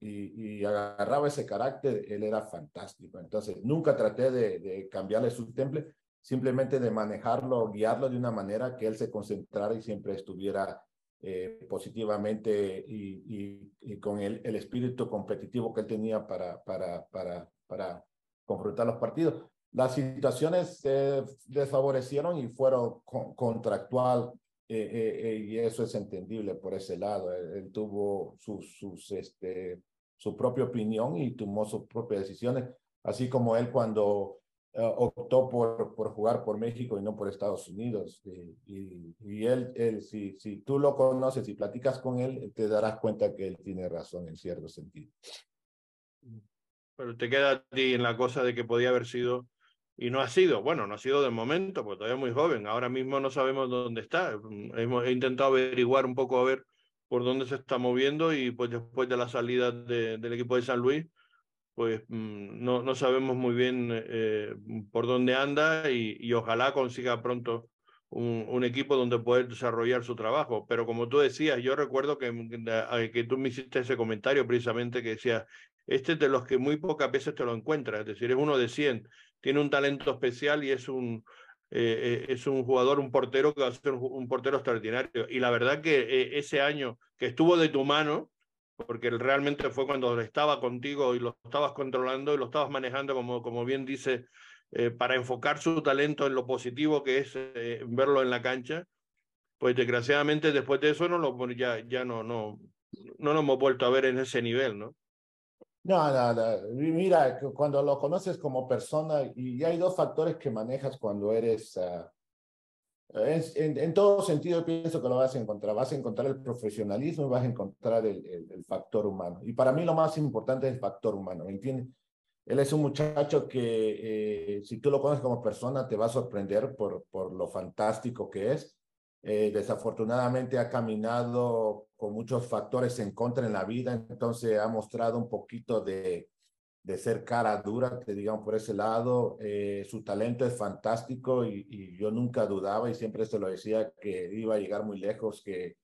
y, y, agarraba ese carácter, él era fantástico. Entonces, nunca traté de, de, cambiarle su temple, simplemente de manejarlo, guiarlo de una manera que él se concentrara y siempre estuviera eh, positivamente y, con el, el, espíritu competitivo que él tenía para, para, para, para confrontar los partidos. Las situaciones se desfavorecieron y fueron con, contractual eh, eh, eh, y eso es entendible por ese lado. Él, él tuvo sus, sus, este, su propia opinión y tomó sus propias decisiones, así como él cuando uh, optó por, por jugar por México y no por Estados Unidos. Y, y, y él, él si, si tú lo conoces y platicas con él, te darás cuenta que él tiene razón en cierto sentido. Pero te queda a ti en la cosa de que podía haber sido y no ha sido, bueno, no ha sido de momento, porque todavía es muy joven, ahora mismo no sabemos dónde está. Hemos intentado averiguar un poco a ver por dónde se está moviendo y pues después de la salida de, del equipo de San Luis, pues mm, no, no sabemos muy bien eh, por dónde anda y, ojalá consiga pronto un, equipo donde poder desarrollar su trabajo. Pero como tú decías, yo recuerdo que, que tú me hiciste ese comentario precisamente que decía, este es de los que muy pocas veces te lo encuentras, es decir, es uno de 100 tiene un talento especial y es un, eh, es un jugador, un portero que va a ser un, portero extraordinario. Y la verdad que eh, ese año que estuvo de tu mano, porque realmente fue cuando estaba contigo y lo estabas controlando y lo estabas manejando, como, como bien dice, eh, para enfocar su talento en lo positivo que es eh, verlo en la cancha, pues desgraciadamente después de eso no lo, ya, ya no, no, no lo hemos vuelto a ver en ese nivel, ¿no? No, no, no, mira, cuando lo conoces como persona, y hay dos factores que manejas cuando eres, uh, en, en, todo sentido pienso que lo vas a encontrar, vas a encontrar el profesionalismo y vas a encontrar el, factor humano. Y para mí lo más importante es el factor humano, ¿me entiendes? Él es un muchacho que eh, si tú lo conoces como persona te va a sorprender por, por lo fantástico que es. Eh, desafortunadamente ha caminado con muchos factores en contra en la vida, entonces ha mostrado un poquito de, de ser cara dura, te digamos por ese lado. Eh, su talento es fantástico y, yo nunca dudaba y siempre se lo decía que iba a llegar muy lejos, que,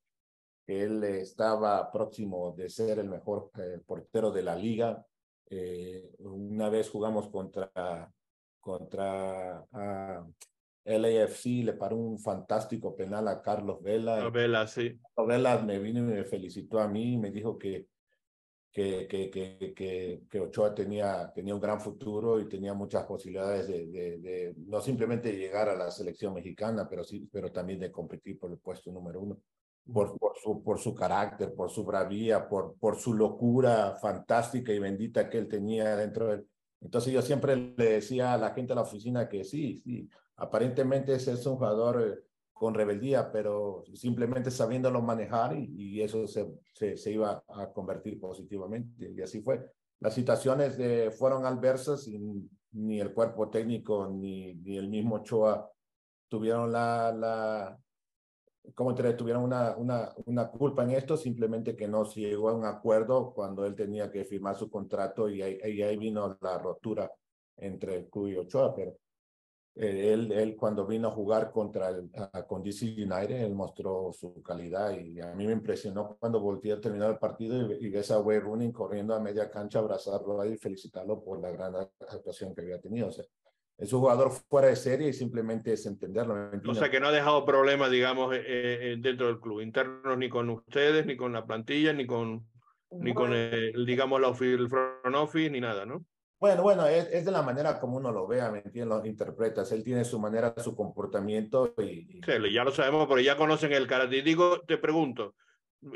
él estaba próximo de ser el mejor eh, portero de la liga. Una vez jugamos contra, contra uh, LAFC le paró un fantástico penal a Carlos Vela. Vela, sí. Carlos Vela me vino y me felicitó a mí y me dijo que, que, que, que, que, Ochoa tenía, tenía un gran futuro y tenía muchas posibilidades de, de, no simplemente llegar a la selección mexicana, pero, sí, pero también de competir por el puesto número uno, por, por, su, por su carácter, por su bravía, por, por su locura fantástica y bendita que él tenía dentro de él. Entonces yo siempre le decía a la gente de la oficina que sí, sí, aparentemente ese es un jugador eh, con rebeldía, pero simplemente sabiéndolo manejar y, eso se, se, iba a convertir positivamente. Y así fue. Las situaciones de, fueron adversas y ni el cuerpo técnico ni, ni el mismo Ochoa tuvieron la, la como tuvieron una, una, una culpa en esto, simplemente que no se llegó a un acuerdo cuando él tenía que firmar su contrato y ahí, y ahí vino la rotura entre club y Ochoa, pero eh, él, él cuando vino a jugar contra el, con DC United, él mostró su calidad y a mí me impresionó cuando volteé a terminar el partido y, y ves a Wayne Running corriendo a media cancha, abrazarlo ahí y felicitarlo por la gran actuación que había tenido. O sea, es un jugador fuera de serie y simplemente es entenderlo. O sea, que no ha dejado problemas, digamos, eh, eh, dentro del club, internos ni con ustedes, ni con la plantilla, ni con, ni con el, digamos, el front office, ni nada, ¿no? Bueno, bueno, es, es, de la manera como uno lo vea, ¿me entiendes? Lo interpretas. Él tiene su manera, su comportamiento y... Sí, ya lo sabemos, pero ya conocen el carácter. Digo, te pregunto,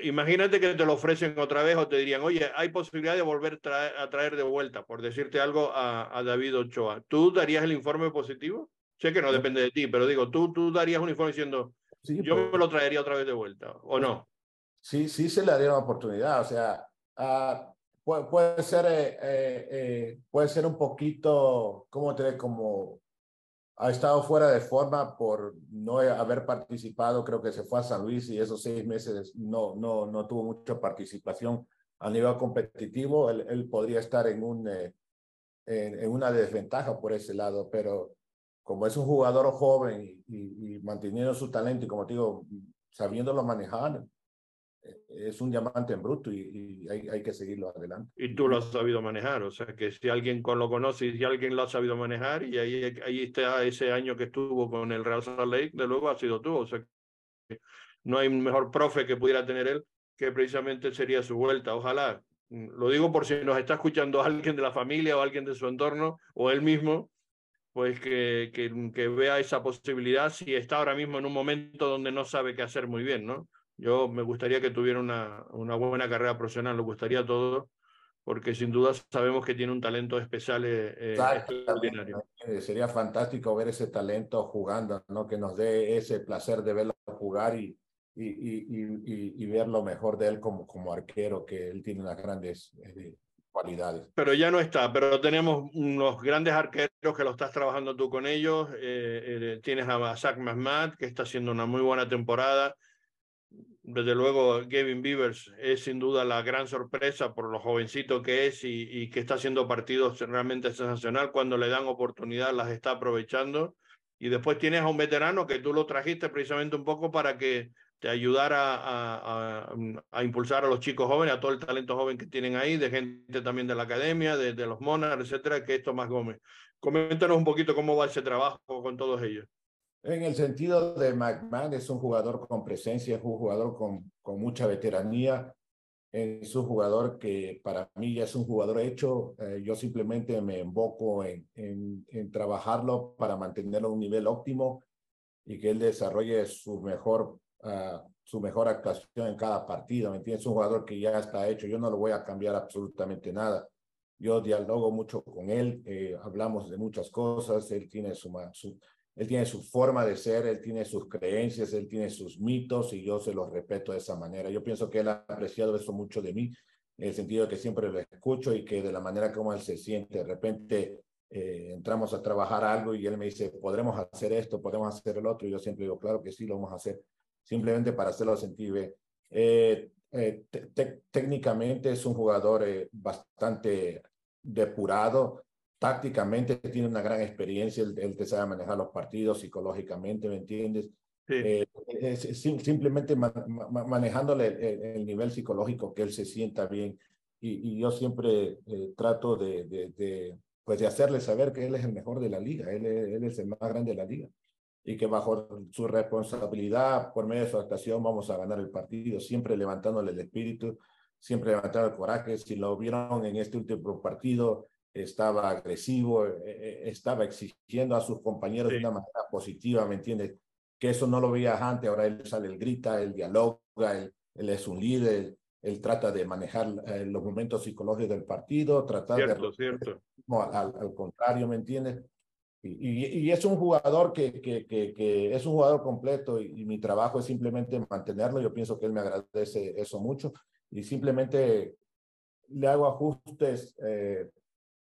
imagínate que te lo ofrecen otra vez o te dirían, oye, hay posibilidad de volver a traer de vuelta, por decirte algo, a, a, David Ochoa. ¿Tú darías el informe positivo? Sé que no depende de ti, pero digo, ¿tú, tú darías un informe diciendo, yo me lo traería otra vez de vuelta, o no? Sí, sí se le daría una oportunidad. O sea, uh, puede, ser, eh, eh, eh, puede ser un poquito, ¿cómo te Como ha estado fuera de forma por no haber participado, creo que se fue a San Luis y esos seis meses no, no, no tuvo mucha participación a nivel competitivo, él, él podría estar en, un, en, en, una desventaja por ese lado, pero como es un jugador joven y, y manteniendo su talento y como te digo, sabiéndolo manejar, es un diamante en bruto y, hay, hay, que seguirlo adelante. Y tú lo has sabido manejar, o sea que si alguien lo conoce y si alguien lo ha sabido manejar y ahí, ahí está ese año que estuvo con el Real Salt Lake, de luego ha sido tú, o sea que no hay mejor profe que pudiera tener él que precisamente sería su vuelta, ojalá. Lo digo por si nos está escuchando alguien de la familia o alguien de su entorno o él mismo, pues que, que, que vea esa posibilidad si está ahora mismo en un momento donde no sabe qué hacer muy bien, ¿no? Yo me gustaría que tuviera una, una buena carrera profesional, lo gustaría todo, porque sin duda sabemos que tiene un talento especial eh, eh extraordinario. Eh, sería fantástico ver ese talento jugando, ¿no? que nos dé ese placer de verlo jugar y, y, y, y, ver lo mejor de él como, como arquero, que él tiene unas grandes eh, cualidades. Pero ya no está, pero tenemos unos grandes arqueros que lo estás trabajando tú con ellos. tienes a Zach Mahmad, que está haciendo una muy buena temporada desde luego, Gavin Beavers es sin duda la gran sorpresa por lo jovencito que es y, que está haciendo partidos realmente sensacional. Cuando le dan oportunidad, las está aprovechando. Y después tienes a un veterano que tú lo trajiste precisamente un poco para que te ayudara a, impulsar a los chicos jóvenes, a todo el talento joven que tienen ahí, de gente también de la academia, de, los Monarchs, etcétera, que es Tomás Gómez. Coméntanos un poquito cómo va ese trabajo con todos ellos. En el sentido de McMahon, es un jugador con presencia, es un jugador con, con mucha veteranía, es un jugador que para mí ya es un jugador hecho. Eh, yo simplemente me emboco en, en, en, trabajarlo para mantenerlo a un nivel óptimo y que él desarrolle su mejor, uh, su mejor actuación en cada partido. ¿Me entiendes? Es un jugador que ya está hecho. Yo no lo voy a cambiar absolutamente nada. Yo dialogo mucho con él, eh, hablamos de muchas cosas. Él tiene su, su él tiene su forma de ser, él tiene sus creencias, él tiene sus mitos y yo se los respeto de esa manera. Yo pienso que él ha apreciado eso mucho de mí, en el sentido de que siempre lo escucho y que de la manera como él se siente, de repente eh, entramos a trabajar algo y él me dice, podremos hacer esto, podemos hacer el otro, y yo siempre digo, claro que sí, lo vamos a hacer, simplemente para hacerlo sentir. Eh, eh, técnicamente es un jugador bastante depurado, tácticamente tiene una gran experiencia, él, te sabe manejar los partidos psicológicamente, ¿me entiendes? Eh, simplemente manejándole el, nivel psicológico que él se sienta bien. Y, yo siempre eh, trato de, de, pues de hacerle saber que él es el mejor de la liga, él, él es el más grande de la liga. Y que bajo su responsabilidad, por medio de su actuación, vamos a ganar el partido, siempre levantándole el espíritu, siempre levantaba el coraje. Si lo vieron en este último partido, estaba agresivo, eh, eh, estaba exigiendo a sus compañeros de una manera positiva, ¿me entiendes? Que eso no lo veías antes, ahora él sale, él grita, él dialoga, él, él es un líder, él, trata de manejar eh, los momentos psicológicos del partido, tratar cierto, de... Cierto. Al, al, contrario, ¿me entiendes? Y, y, es un jugador que, que, que, es un jugador completo y, y, mi trabajo es simplemente mantenerlo. Yo pienso que él me agradece eso mucho y simplemente le hago ajustes eh,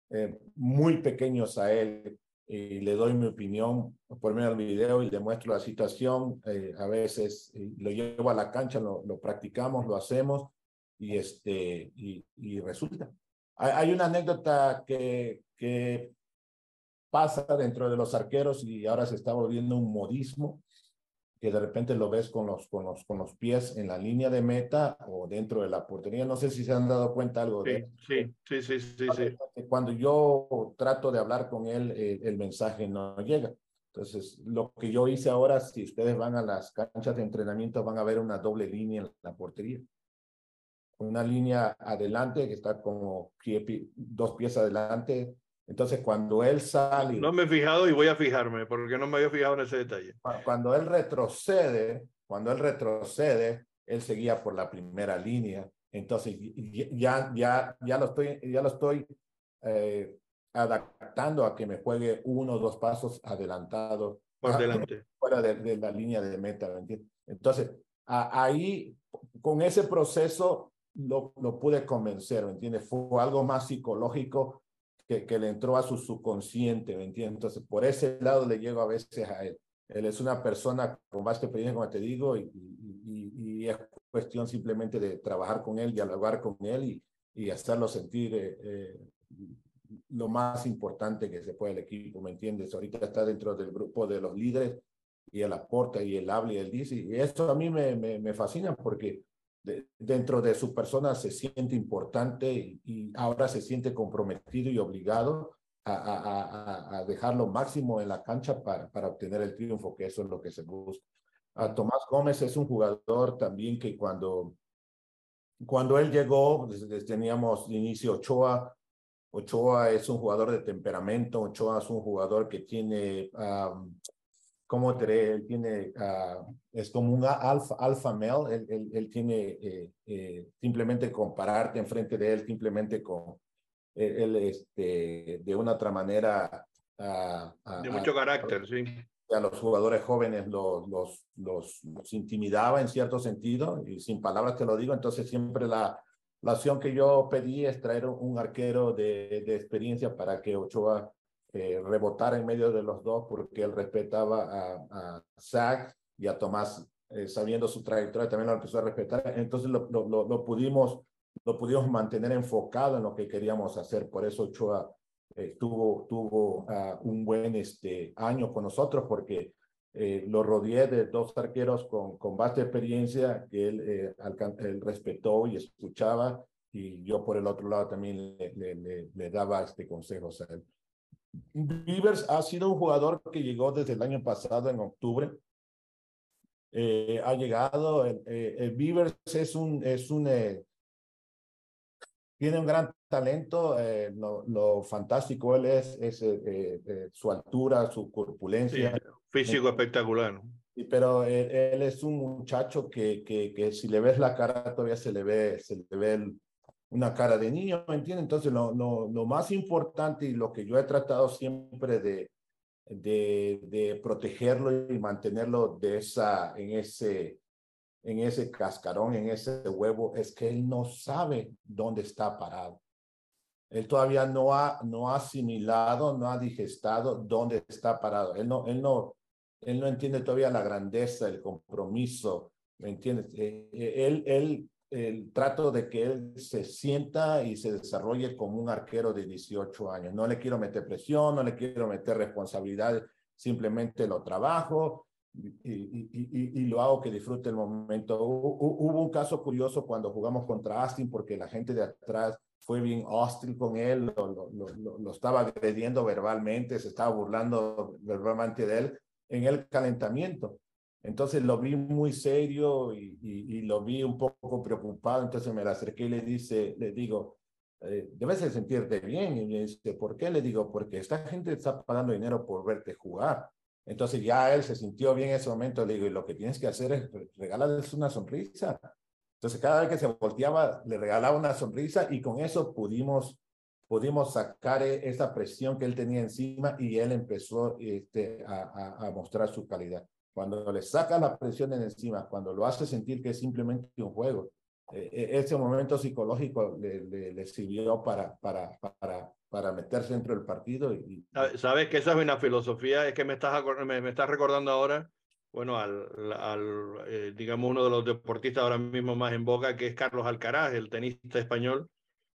eh, muy pequeños a él y le doy mi opinión por medio del video y le muestro la situación. Eh, a veces lo llevo a la cancha, lo, practicamos, lo hacemos y, este, y, resulta. Hay, una anécdota que pasa dentro de los arqueros y ahora se está volviendo un modismo que de repente lo ves con los, con los, con los pies en la línea de meta o dentro de la portería. No sé si se han dado cuenta algo sí, de Sí, sí, sí, sí, sí. Cuando yo trato de hablar con él, eh, el mensaje no llega. Entonces, lo que yo hice ahora, si ustedes van a las canchas de entrenamiento, van a ver una doble línea en la portería. Una línea adelante que está como pie, dos pies adelante, entonces, cuando él sale... No me he fijado y voy a fijarme, porque no me había fijado en ese detalle. Cuando él retrocede, cuando él retrocede, él seguía por la primera línea. Entonces, ya, ya, ya lo estoy, ya lo estoy eh, adaptando a que me juegue uno o dos pasos adelantado. Por delante. Fuera de, de, la línea de meta, ¿me entiendes? Entonces, a, ahí, con ese proceso, lo, lo pude convencer, ¿me entiendes? Fue algo más psicológico que, que le entró a su subconsciente, ¿me entiendes? Entonces, por ese lado le llego a veces a él. Él es una persona con más experiencia, como te digo, y, y, y, es cuestión simplemente de trabajar con él, dialogar con él y, y hacerlo sentir eh, eh, lo más importante que se puede el equipo, ¿me entiendes? Ahorita está dentro del grupo de los líderes y él aporta y él habla y él dice, y esto a mí me, me, me fascina porque dentro de su persona se siente importante y, ahora se siente comprometido y obligado a, a, a, dejar lo máximo en la cancha para, para obtener el triunfo, que eso es lo que se busca. A Tomás Gómez es un jugador también que cuando, cuando él llegó, desde, teníamos de inicio Ochoa, Ochoa es un jugador de temperamento, Ochoa es un jugador que tiene um, como él tiene, uh, es como un alfa, alfa male, él, él, él tiene eh, eh, simplemente compararte enfrente de él, simplemente con él, este, de una otra manera. Uh, de mucho carácter, sí. A los jugadores jóvenes los, los, los, los, intimidaba en cierto sentido, y sin palabras te lo digo, entonces siempre la, la acción que yo pedí es traer un arquero de, de experiencia para que Ochoa eh, rebotar en medio de los dos porque él respetaba a, a Zach y a Tomás, eh, sabiendo su trayectoria, también lo empezó a respetar. Entonces lo, lo, lo, pudimos, lo pudimos mantener enfocado en lo que queríamos hacer. Por eso Ochoa eh, tuvo, uh, un buen este, año con nosotros porque eh, lo rodeé de dos arqueros con, con vasta experiencia que él, él respetó y escuchaba y yo por el otro lado también le, le, le, daba este consejos a él. Beavers ha sido un jugador que llegó desde el año pasado, en octubre. Eh, ha llegado, eh, es un, es un, eh, tiene un gran talento, eh, lo, lo, fantástico él es, es su altura, su corpulencia. Sí, físico espectacular. ¿no? pero él, él, es un muchacho que, que, que, si le ves la cara todavía se le ve, se le ve el, una cara de niño, ¿me entiendes? Entonces, lo, lo, lo, más importante y lo que yo he tratado siempre de, de, de, protegerlo y mantenerlo de esa, en, ese, en ese cascarón, en ese huevo, es que él no sabe dónde está parado. Él todavía no ha, no ha asimilado, no ha digestado dónde está parado. Él no, él no, él no entiende todavía la grandeza, el compromiso, ¿me entiendes? Eh, eh, él, él el trato de que él se sienta y se desarrolle como un arquero de 18 años. No le quiero meter presión, no le quiero meter responsabilidades, simplemente lo trabajo y, lo hago que disfrute el momento. Hubo un caso curioso cuando jugamos contra Austin porque la gente de atrás fue bien hostil con él, lo, lo estaba agrediendo verbalmente, se estaba burlando verbalmente de él en el calentamiento. Entonces lo vi muy serio y, lo vi un poco preocupado, entonces me la acerqué y le, dice, le digo, eh, debes de sentirte bien. Y me dice, ¿por qué? Le digo, porque esta gente está pagando dinero por verte jugar. Entonces ya él se sintió bien en ese momento. Le digo, y lo que tienes que hacer es regalarles una sonrisa. Entonces cada vez que se volteaba, le regalaba una sonrisa y con eso pudimos, pudimos sacar e, esa presión que él tenía encima y él empezó este, a, mostrar su calidad. Cuando le saca la presión de encima, cuando lo hace sentir que es simplemente un juego, e, e, ese momento psicológico le, le, sirvió para, para, para, para meterse dentro del partido. Y... Sabes que esa es una filosofía, es que me estás, me, me estás recordando ahora, bueno, al, al eh, digamos, uno de los deportistas ahora mismo más en boca, que es Carlos Alcaraz, el tenista español,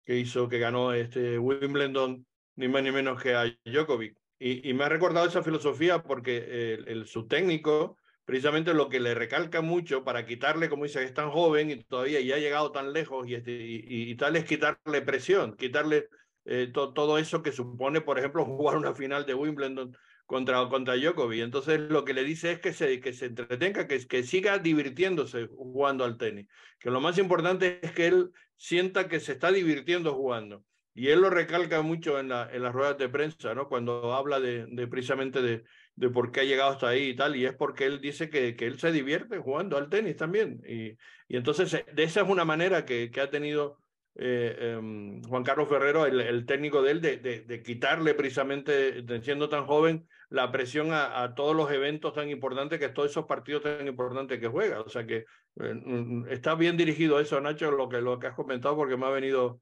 que hizo, que ganó este Wimbledon, ni más ni menos que a Djokovic. Y, me ha recordado esa filosofía porque el, su técnico, precisamente lo que le recalca mucho para quitarle, como dice, es tan joven y todavía ya ha llegado tan lejos y, este, tal, es quitarle presión, quitarle eh, todo eso que supone, por ejemplo, jugar una final de Wimbledon contra, contra Djokovic. Entonces lo que le dice es que se, que se entretenga, que, que siga divirtiéndose jugando al tenis. Que lo más importante es que él sienta que se está divirtiendo jugando. Y él lo recalca mucho en, la, en las ruedas de prensa, ¿no? Cuando habla de, de precisamente de, de, por qué ha llegado hasta ahí y tal, y es porque él dice que, que él se divierte jugando al tenis también. Y, y entonces, de esa es una manera que, que ha tenido eh, em, Juan Carlos Ferrero, el, técnico de él, de, de, quitarle precisamente, siendo tan joven, la presión a, todos los eventos tan importantes, que todos esos partidos tan importantes que juega. O sea que eh, mm, está bien dirigido eso, Nacho, lo que, lo que has comentado, porque me ha venido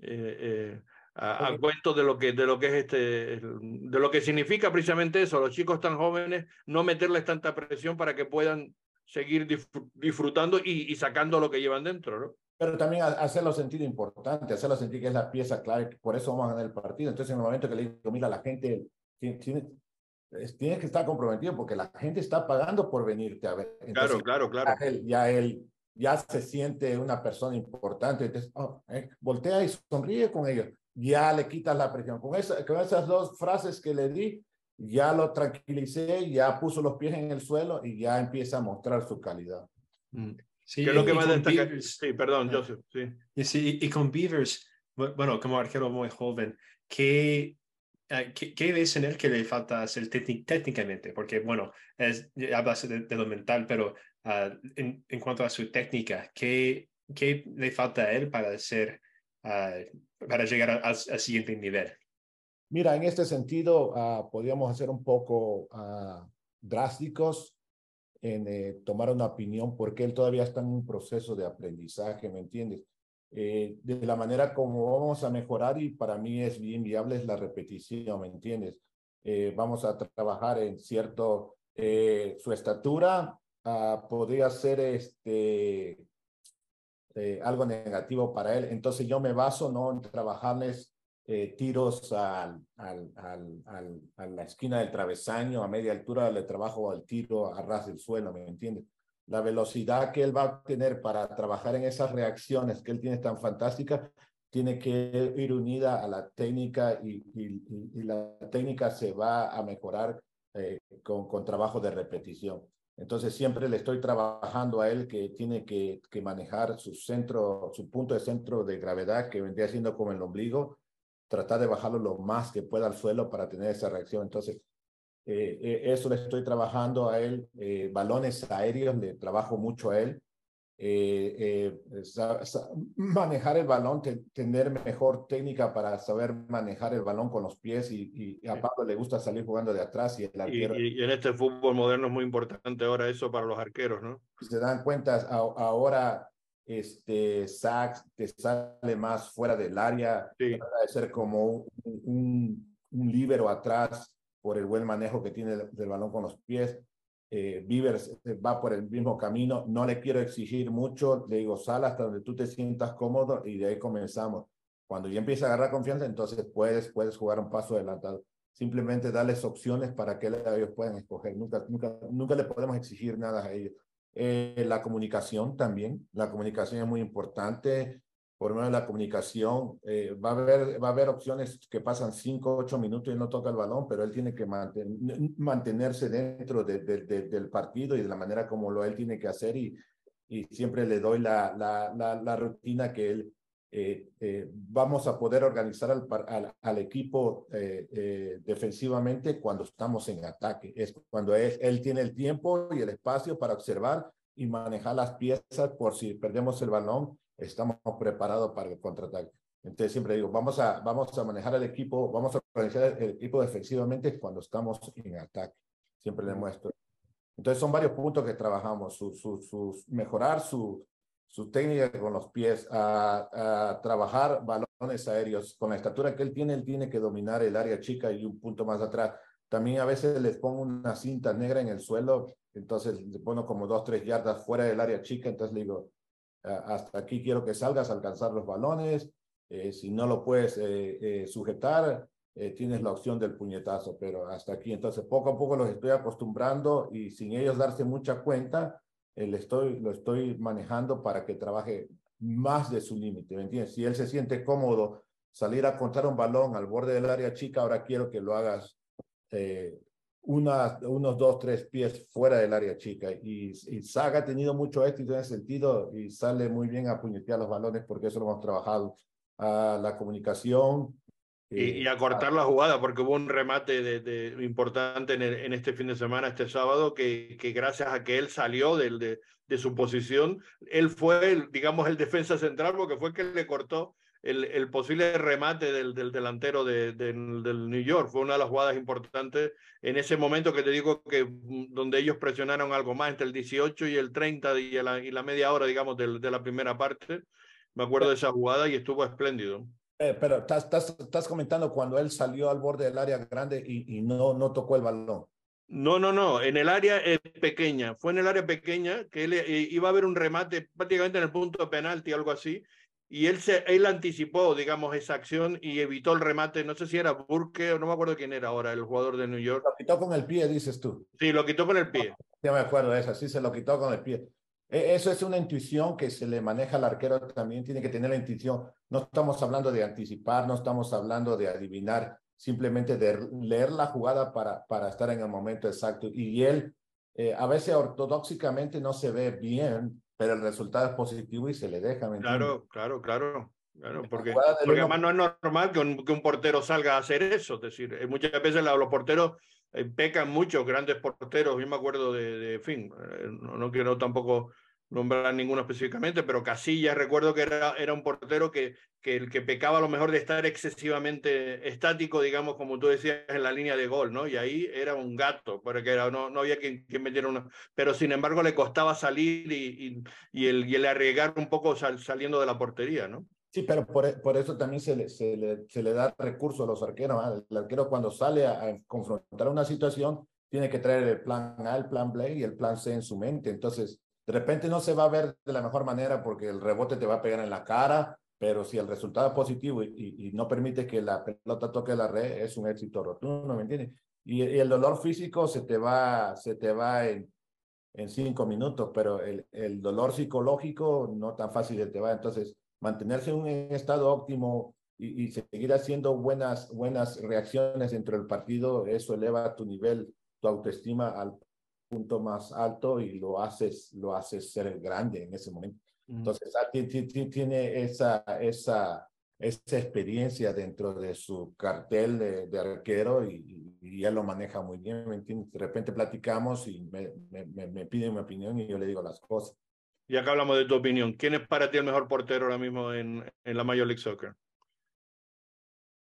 eh, a, a, cuento de lo que de lo que es este de lo que significa precisamente eso los chicos tan jóvenes no meterles tanta presión para que puedan seguir disfrutando y, y sacando lo que llevan dentro ¿no? pero también hacerlo sentir importante, hacerlo sentir que es la pieza clave, por eso vamos a ganar el partido. Entonces, en el momento que le digo, mira, la gente tiene, tiene, que estar comprometido porque la gente está pagando por venirte a ver. claro, claro, claro. Ya él, ya él, ya se siente una persona importante, entonces, oh, eh, voltea y sonríe con ellos, ya le quitas la presión. Con, esa, con esas dos frases que le di, ya lo tranquilicé, ya puso los pies en el suelo y ya empieza a mostrar su calidad. Mm. Sí, lo que más destaca? Sí, perdón, Joseph. Sí. Y, sí, y con Beavers, bueno, como arquero muy joven, ¿qué, eh, qué, qué ves en él que le falta hacer técnicamente? Porque, bueno, es, hablas de, de lo mental, pero uh, en, en, cuanto a su técnica, ¿qué, ¿qué le falta a él para, hacer, uh, para llegar al, siguiente nivel? Mira, en este sentido, uh, podríamos hacer un poco drásticos en eh, tomar una opinión porque él todavía está en un proceso de aprendizaje, ¿me entiendes? Eh, de la manera como vamos a mejorar y para mí es bien viable es la repetición, ¿me entiendes? Eh, vamos a trabajar en cierto, su estatura uh, podría ser este, algo negativo para él, entonces yo me baso no en trabajarles eh, tiros al, al, al, a la esquina del travesaño, a media altura le trabajo al tiro a ras del suelo, ¿me entiendes? La velocidad que él va a tener para trabajar en esas reacciones que él tiene tan fantásticas, tiene que ir unida a la técnica y, y, la técnica se va a mejorar eh, con, con trabajo de repetición. Entonces siempre le estoy trabajando a él que tiene que, manejar su centro, su punto de centro de gravedad que vendría siendo como el ombligo, tratar de bajarlo lo más que pueda al suelo para tener esa reacción. Entonces, eh, eh, eso le estoy trabajando a él. Eh, balones aéreos, le trabajo mucho a él. Manejar el balón, tener mejor técnica para saber manejar el balón con los pies y, y a Pablo le gusta salir jugando de atrás y el arquero. Y, en este fútbol moderno es muy importante ahora eso para los arqueros, ¿no? Si se dan cuenta, ahora este, Sachs te sale más fuera del área, sí. de ser como un, un, un líbero atrás por el buen manejo que tiene del, balón con los pies. Eh, Beavers va por el mismo camino, no le quiero exigir mucho, le digo, sal hasta donde tú te sientas cómodo y de ahí comenzamos. Cuando ya empieza a agarrar confianza, entonces puedes, puedes jugar un paso adelantado. Simplemente darles opciones para que ellos puedan escoger. Nunca, nunca, nunca le podemos exigir nada a ellos. Eh, la comunicación también, la comunicación es muy importante por medio de la comunicación. Eh, va, a haber, va a haber opciones que pasan cinco, ocho minutos y no toca el balón, pero él tiene que mantenerse dentro de, del partido y de la manera como lo él tiene que hacer y, y siempre le doy la, la, la, rutina que él eh, eh, vamos a poder organizar al, al, al equipo defensivamente cuando estamos en ataque. Es cuando él, él tiene el tiempo y el espacio para observar y manejar las piezas por si perdemos el balón estamos preparados para el contraataque. Entonces siempre digo, vamos a, vamos a manejar el equipo, vamos a organizar el equipo defensivamente cuando estamos en ataque. Siempre le muestro. Entonces son varios puntos que trabajamos, su, su, mejorar su, su técnica con los pies, a, a, trabajar balones aéreos. Con la estatura que él tiene, él tiene que dominar el área chica y un punto más atrás. También a veces les pongo una cinta negra en el suelo, entonces le pongo como dos, tres yardas fuera del área chica, entonces le digo, hasta aquí quiero que salgas a alcanzar los balones, eh, si no lo puedes eh, eh, sujetar, tienes la opción del puñetazo, pero hasta aquí. Entonces, poco a poco los estoy acostumbrando y sin ellos darse mucha cuenta, lo estoy manejando para que trabaje más de su límite, ¿me entiendes? Si él se siente cómodo salir a contar un balón al borde del área chica, ahora quiero que lo hagas unos dos, tres pies fuera del área chica. Y, y Saga ha tenido mucho éxito en ese sentido y sale muy bien a puñetear los balones porque eso lo hemos trabajado. a la comunicación. y, a cortar la jugada, porque hubo un remate de, de importante en, en, este fin de semana, este sábado, que, que gracias a que él salió del, de, de su posición, él fue, el, digamos, el defensa central, porque fue el que le cortó el, el posible remate del, del delantero de, del New York. Fue una de las jugadas importantes en ese momento que te digo que mm, donde ellos presionaron algo más entre el 18 y el 30 y la, y la media hora, digamos, de, de la primera parte. Me acuerdo de esa jugada y estuvo espléndido. Eh, pero estás, estás, estás, comentando cuando él salió al borde del área grande y, y no, no tocó el balón. No, no, no, en el área pequeña. Fue en el área pequeña que él eh, iba a haber un remate prácticamente en el punto de penalti, algo así, y él, se, él anticipó, digamos, esa acción y evitó el remate. No sé si era Burke o no me acuerdo quién era ahora, el jugador de New York. Lo quitó con el pie, dices tú. Sí, lo quitó con el pie. Ya me acuerdo de eso, sí, se lo quitó con el pie. E, eso es una intuición que se le maneja al arquero también, tiene que tener la intuición. No estamos hablando de anticipar, no estamos hablando de adivinar, simplemente de leer la jugada para, para estar en el momento exacto. Y él, eh, a veces ortodoxicamente no se ve bien, pero el resultado es positivo y se le deja. claro, claro, claro. Claro, porque, porque además no es normal que un, que un, portero salga a hacer eso. Es decir, eh, muchas veces los porteros eh, pecan mucho, grandes porteros. Yo me acuerdo de, de fin, eh, no, no, quiero tampoco nombrar ninguno específicamente, pero Casillas recuerdo que era, era un portero que, que el que pecaba a lo mejor de estar excesivamente estático, digamos, como tú decías, en la línea de gol, ¿no? Y ahí era un gato, porque era, no, no había quien, quien metiera uno, pero sin embargo le costaba salir y, y, y el, y el arriesgar un poco sal, saliendo de la portería, ¿no? Sí, pero por, por eso también se le, se, le, se le da recurso a los arqueros. ¿eh? El arquero cuando sale a, a confrontar una situación tiene que traer el plan A, el plan B y el plan C en su mente. Entonces, de repente no se va a ver de la mejor manera porque el rebote te va a pegar en la cara, pero si el resultado es positivo y, y, no permite que la pelota toque la red, es un éxito rotundo, ¿me entiendes? Y, y, el dolor físico se te va, se te va en, en cinco minutos, pero el, el dolor psicológico no tan fácil se te va. Entonces, mantenerse en un estado óptimo y, y, seguir haciendo buenas, buenas reacciones dentro del partido, eso eleva tu nivel, tu autoestima al punto más alto y lo haces, lo haces ser grande en ese momento. Entonces, ah, tiene esa, esa, esa experiencia dentro de su cartel de, de arquero y, y, él lo maneja muy bien, ¿me entiendes? De repente platicamos y me, me, me, piden mi opinión y yo le digo las cosas. Y acá hablamos de tu opinión. ¿Quién es para ti el mejor portero ahora mismo en, en la Major League Soccer?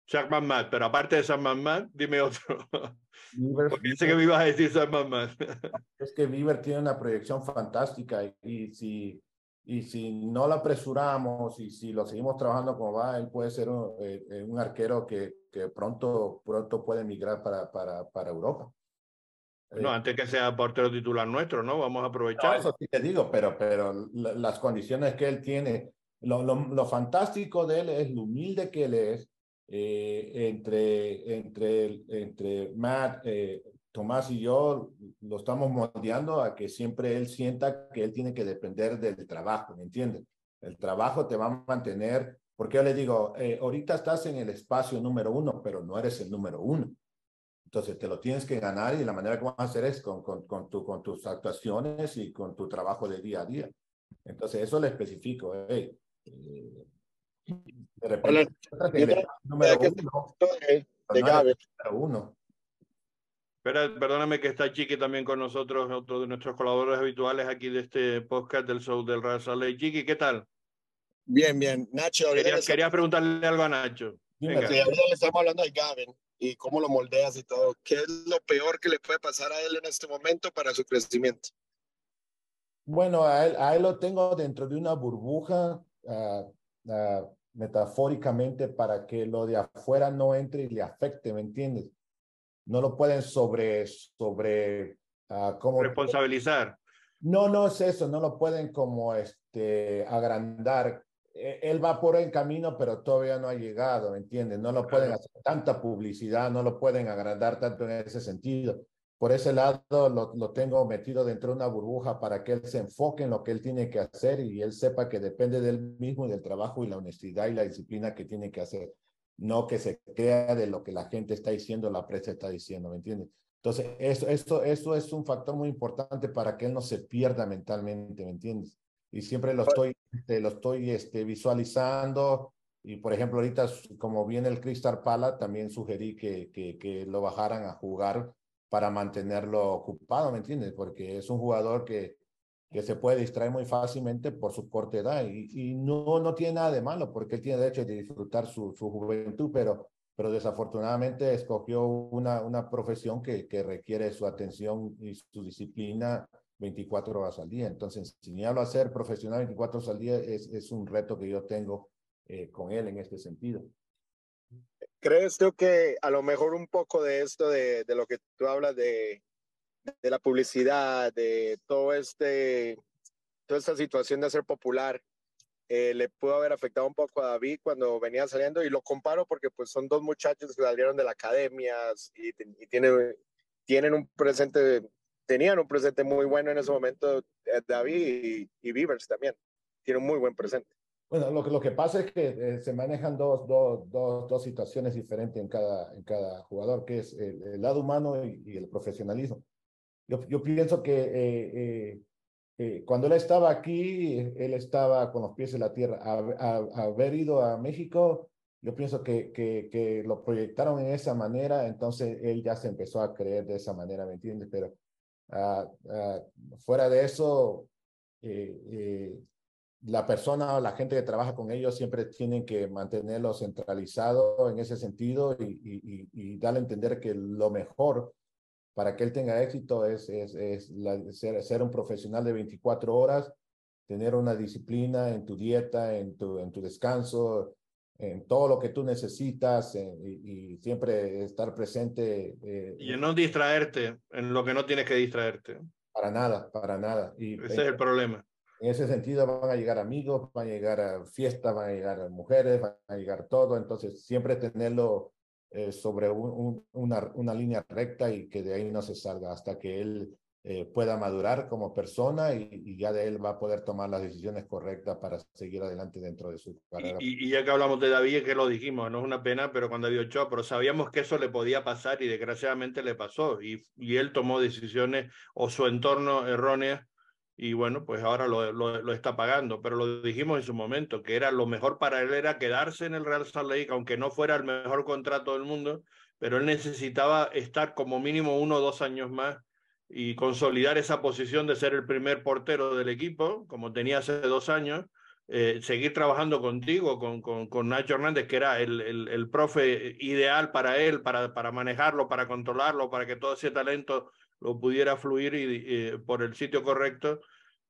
Jack McMahon, pero aparte de Sam McMahon, dime otro. Bieber, Porque dice que me ibas a decir Sam McMahon. Es que Bieber tiene una proyección fantástica y, y, si, y si no lo apresuramos y si lo seguimos trabajando como va, él puede ser un, eh, un arquero que, que, pronto, pronto puede migrar para, para, para Europa. No, eh, antes que sea portero titular nuestro, ¿no? Vamos a aprovechar. No, eso sí te digo, pero, pero las condiciones que él tiene, lo, lo, lo fantástico de él es lo humilde que él es, eh, entre, entre, entre Matt, eh, Tomás y yo lo estamos moldeando a que siempre él sienta que él tiene que depender del trabajo, ¿me entiendes? El trabajo te va a mantener, porque yo le digo, eh, ahorita estás en el espacio número uno, pero no eres el número uno. Entonces te lo tienes que ganar y la manera que vas a hacer es con, con, tu, con tus actuaciones y con tu trabajo de día a día. Entonces eso le especifico. Hey, eh, de repente, número uno, de, de número uno. perdóname que está Chiqui también con nosotros, otro de nuestros colaboradores habituales aquí de este podcast del show del Salt Chiqui, ¿qué tal? Bien, bien. Nacho. Quería, quería preguntarle algo a Nacho. Sí, estamos hablando de Gavin y cómo lo moldeas y todo. ¿Qué es lo peor que le puede pasar a él en este momento para su crecimiento? Bueno, a él, a él lo tengo dentro de una burbuja, uh, uh, metafóricamente, para que lo de afuera no entre y le afecte, ¿me entiendes? No lo pueden sobre, sobre, uh, ¿cómo? Responsabilizar. No, no es eso, no lo pueden como este, agrandar eh, él va por el camino, pero todavía no ha llegado, ¿me entiendes? No lo pueden hacer tanta publicidad, no lo pueden agrandar tanto en ese sentido. Por ese lado lo, lo, tengo metido dentro de una burbuja para que él se enfoque en lo que él tiene que hacer y él sepa que depende de él mismo y del trabajo y la honestidad y la disciplina que tiene que hacer. No que se crea de lo que la gente está diciendo, la prensa está diciendo, ¿me entiendes? Entonces, eso, esto, eso es un factor muy importante para que él no se pierda mentalmente, ¿me entiendes? y siempre lo estoy, este, lo estoy este, visualizando. Y por ejemplo, ahorita, como viene el Crystal Pala, también sugerí que, que, lo bajaran a jugar para mantenerlo ocupado, ¿me entiendes? Porque es un jugador que, que se puede distraer muy fácilmente por su corta edad y, y no, no tiene nada de malo porque él tiene derecho de disfrutar su, su juventud, pero, pero desafortunadamente escogió una, una profesión que, que requiere su atención y su disciplina 24 horas al día. Entonces, enseñarlo a ser profesional 24 horas al día es, es un reto que yo tengo eh, con él en este sentido. ¿Crees tú que a lo mejor un poco de esto, de, de lo que tú hablas de, de la publicidad, de todo este, toda esta situación de ser popular, eh, le pudo haber afectado un poco a David cuando venía saliendo? Y lo comparo porque pues son dos muchachos que salieron de la academia y, tienen, tienen un presente tenían un presente muy bueno en ese momento, eh, David y, y Beavers también. Tienen un muy buen presente. Bueno, lo que, lo que pasa es que eh, se manejan dos, dos, dos, dos, situaciones diferentes en cada, en cada jugador, que es el, lado humano y, el profesionalismo. Yo, yo pienso que eh, cuando él estaba aquí, él estaba con los pies en la tierra. A, a, haber ido a México, yo pienso que, que, que, lo proyectaron en esa manera, entonces él ya se empezó a creer de esa manera, ¿me entiendes? Pero Uh, uh, fuera de eso, eh, eh, la persona o la gente que trabaja con ellos siempre tienen que mantenerlo centralizado en ese sentido y, y, y, darle a entender que lo mejor para que él tenga éxito es, es, es la, ser, ser, un profesional de 24 horas, tener una disciplina en tu dieta, en tu, en tu descanso, en todo lo que tú necesitas y, siempre estar presente. Eh, y no distraerte en lo que no tienes que distraerte. Para nada, para nada. Y, Ese es el problema. En ese sentido van a llegar amigos, van a llegar a fiestas, van a llegar mujeres, van a llegar todo. Entonces siempre tenerlo eh, sobre un, una, una línea recta y que de ahí no se salga hasta que él eh, pueda madurar como persona y, ya de él va a poder tomar las decisiones correctas para seguir adelante dentro de su carrera. Y, ya que hablamos de David, que lo dijimos, no es una pena, pero cuando David Ochoa, pero sabíamos que eso le podía pasar y desgraciadamente le pasó y, y él tomó decisiones o su entorno erróneas y bueno, pues ahora lo, lo, está pagando, pero lo dijimos en su momento, que era lo mejor para él era quedarse en el Real Salt Lake, aunque no fuera el mejor contrato del mundo, pero él necesitaba estar como mínimo uno o dos años más y consolidar esa posición de ser el primer portero del equipo, como tenía hace dos años, eh, seguir trabajando contigo, con, con, con, Nacho Hernández, que era el, el, el, profe ideal para él, para, para manejarlo, para controlarlo, para que todo ese talento lo pudiera fluir y, por el sitio correcto.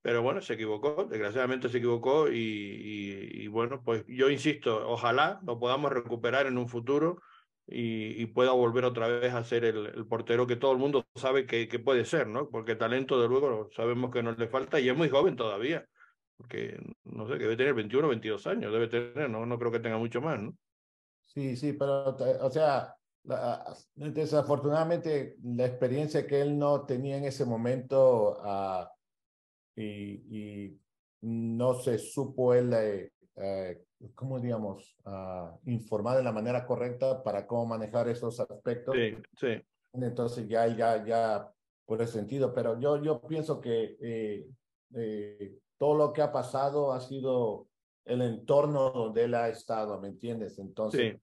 Pero bueno, se equivocó, desgraciadamente se equivocó y, bueno, pues yo insisto, ojalá lo podamos recuperar en un futuro y, pueda volver otra vez a ser el, portero que todo el mundo sabe que, puede ser, ¿no? Porque talento, de luego, sabemos que no le falta y es muy joven todavía, porque no sé, que debe tener 21 o 22 años, debe tener, no, no creo que tenga mucho más, ¿no? Sí, sí, pero, o sea, la, desafortunadamente la experiencia que él no tenía en ese momento uh, y, y no se supo él, eh, eh, ¿cómo digamos?, uh, informar de la manera correcta para cómo manejar esos aspectos. Sí, sí. Entonces ya, ya, ya, por ese sentido, pero yo, yo pienso que eh, todo lo que ha pasado ha sido el entorno donde él ha estado, ¿me entiendes? Entonces, Sí.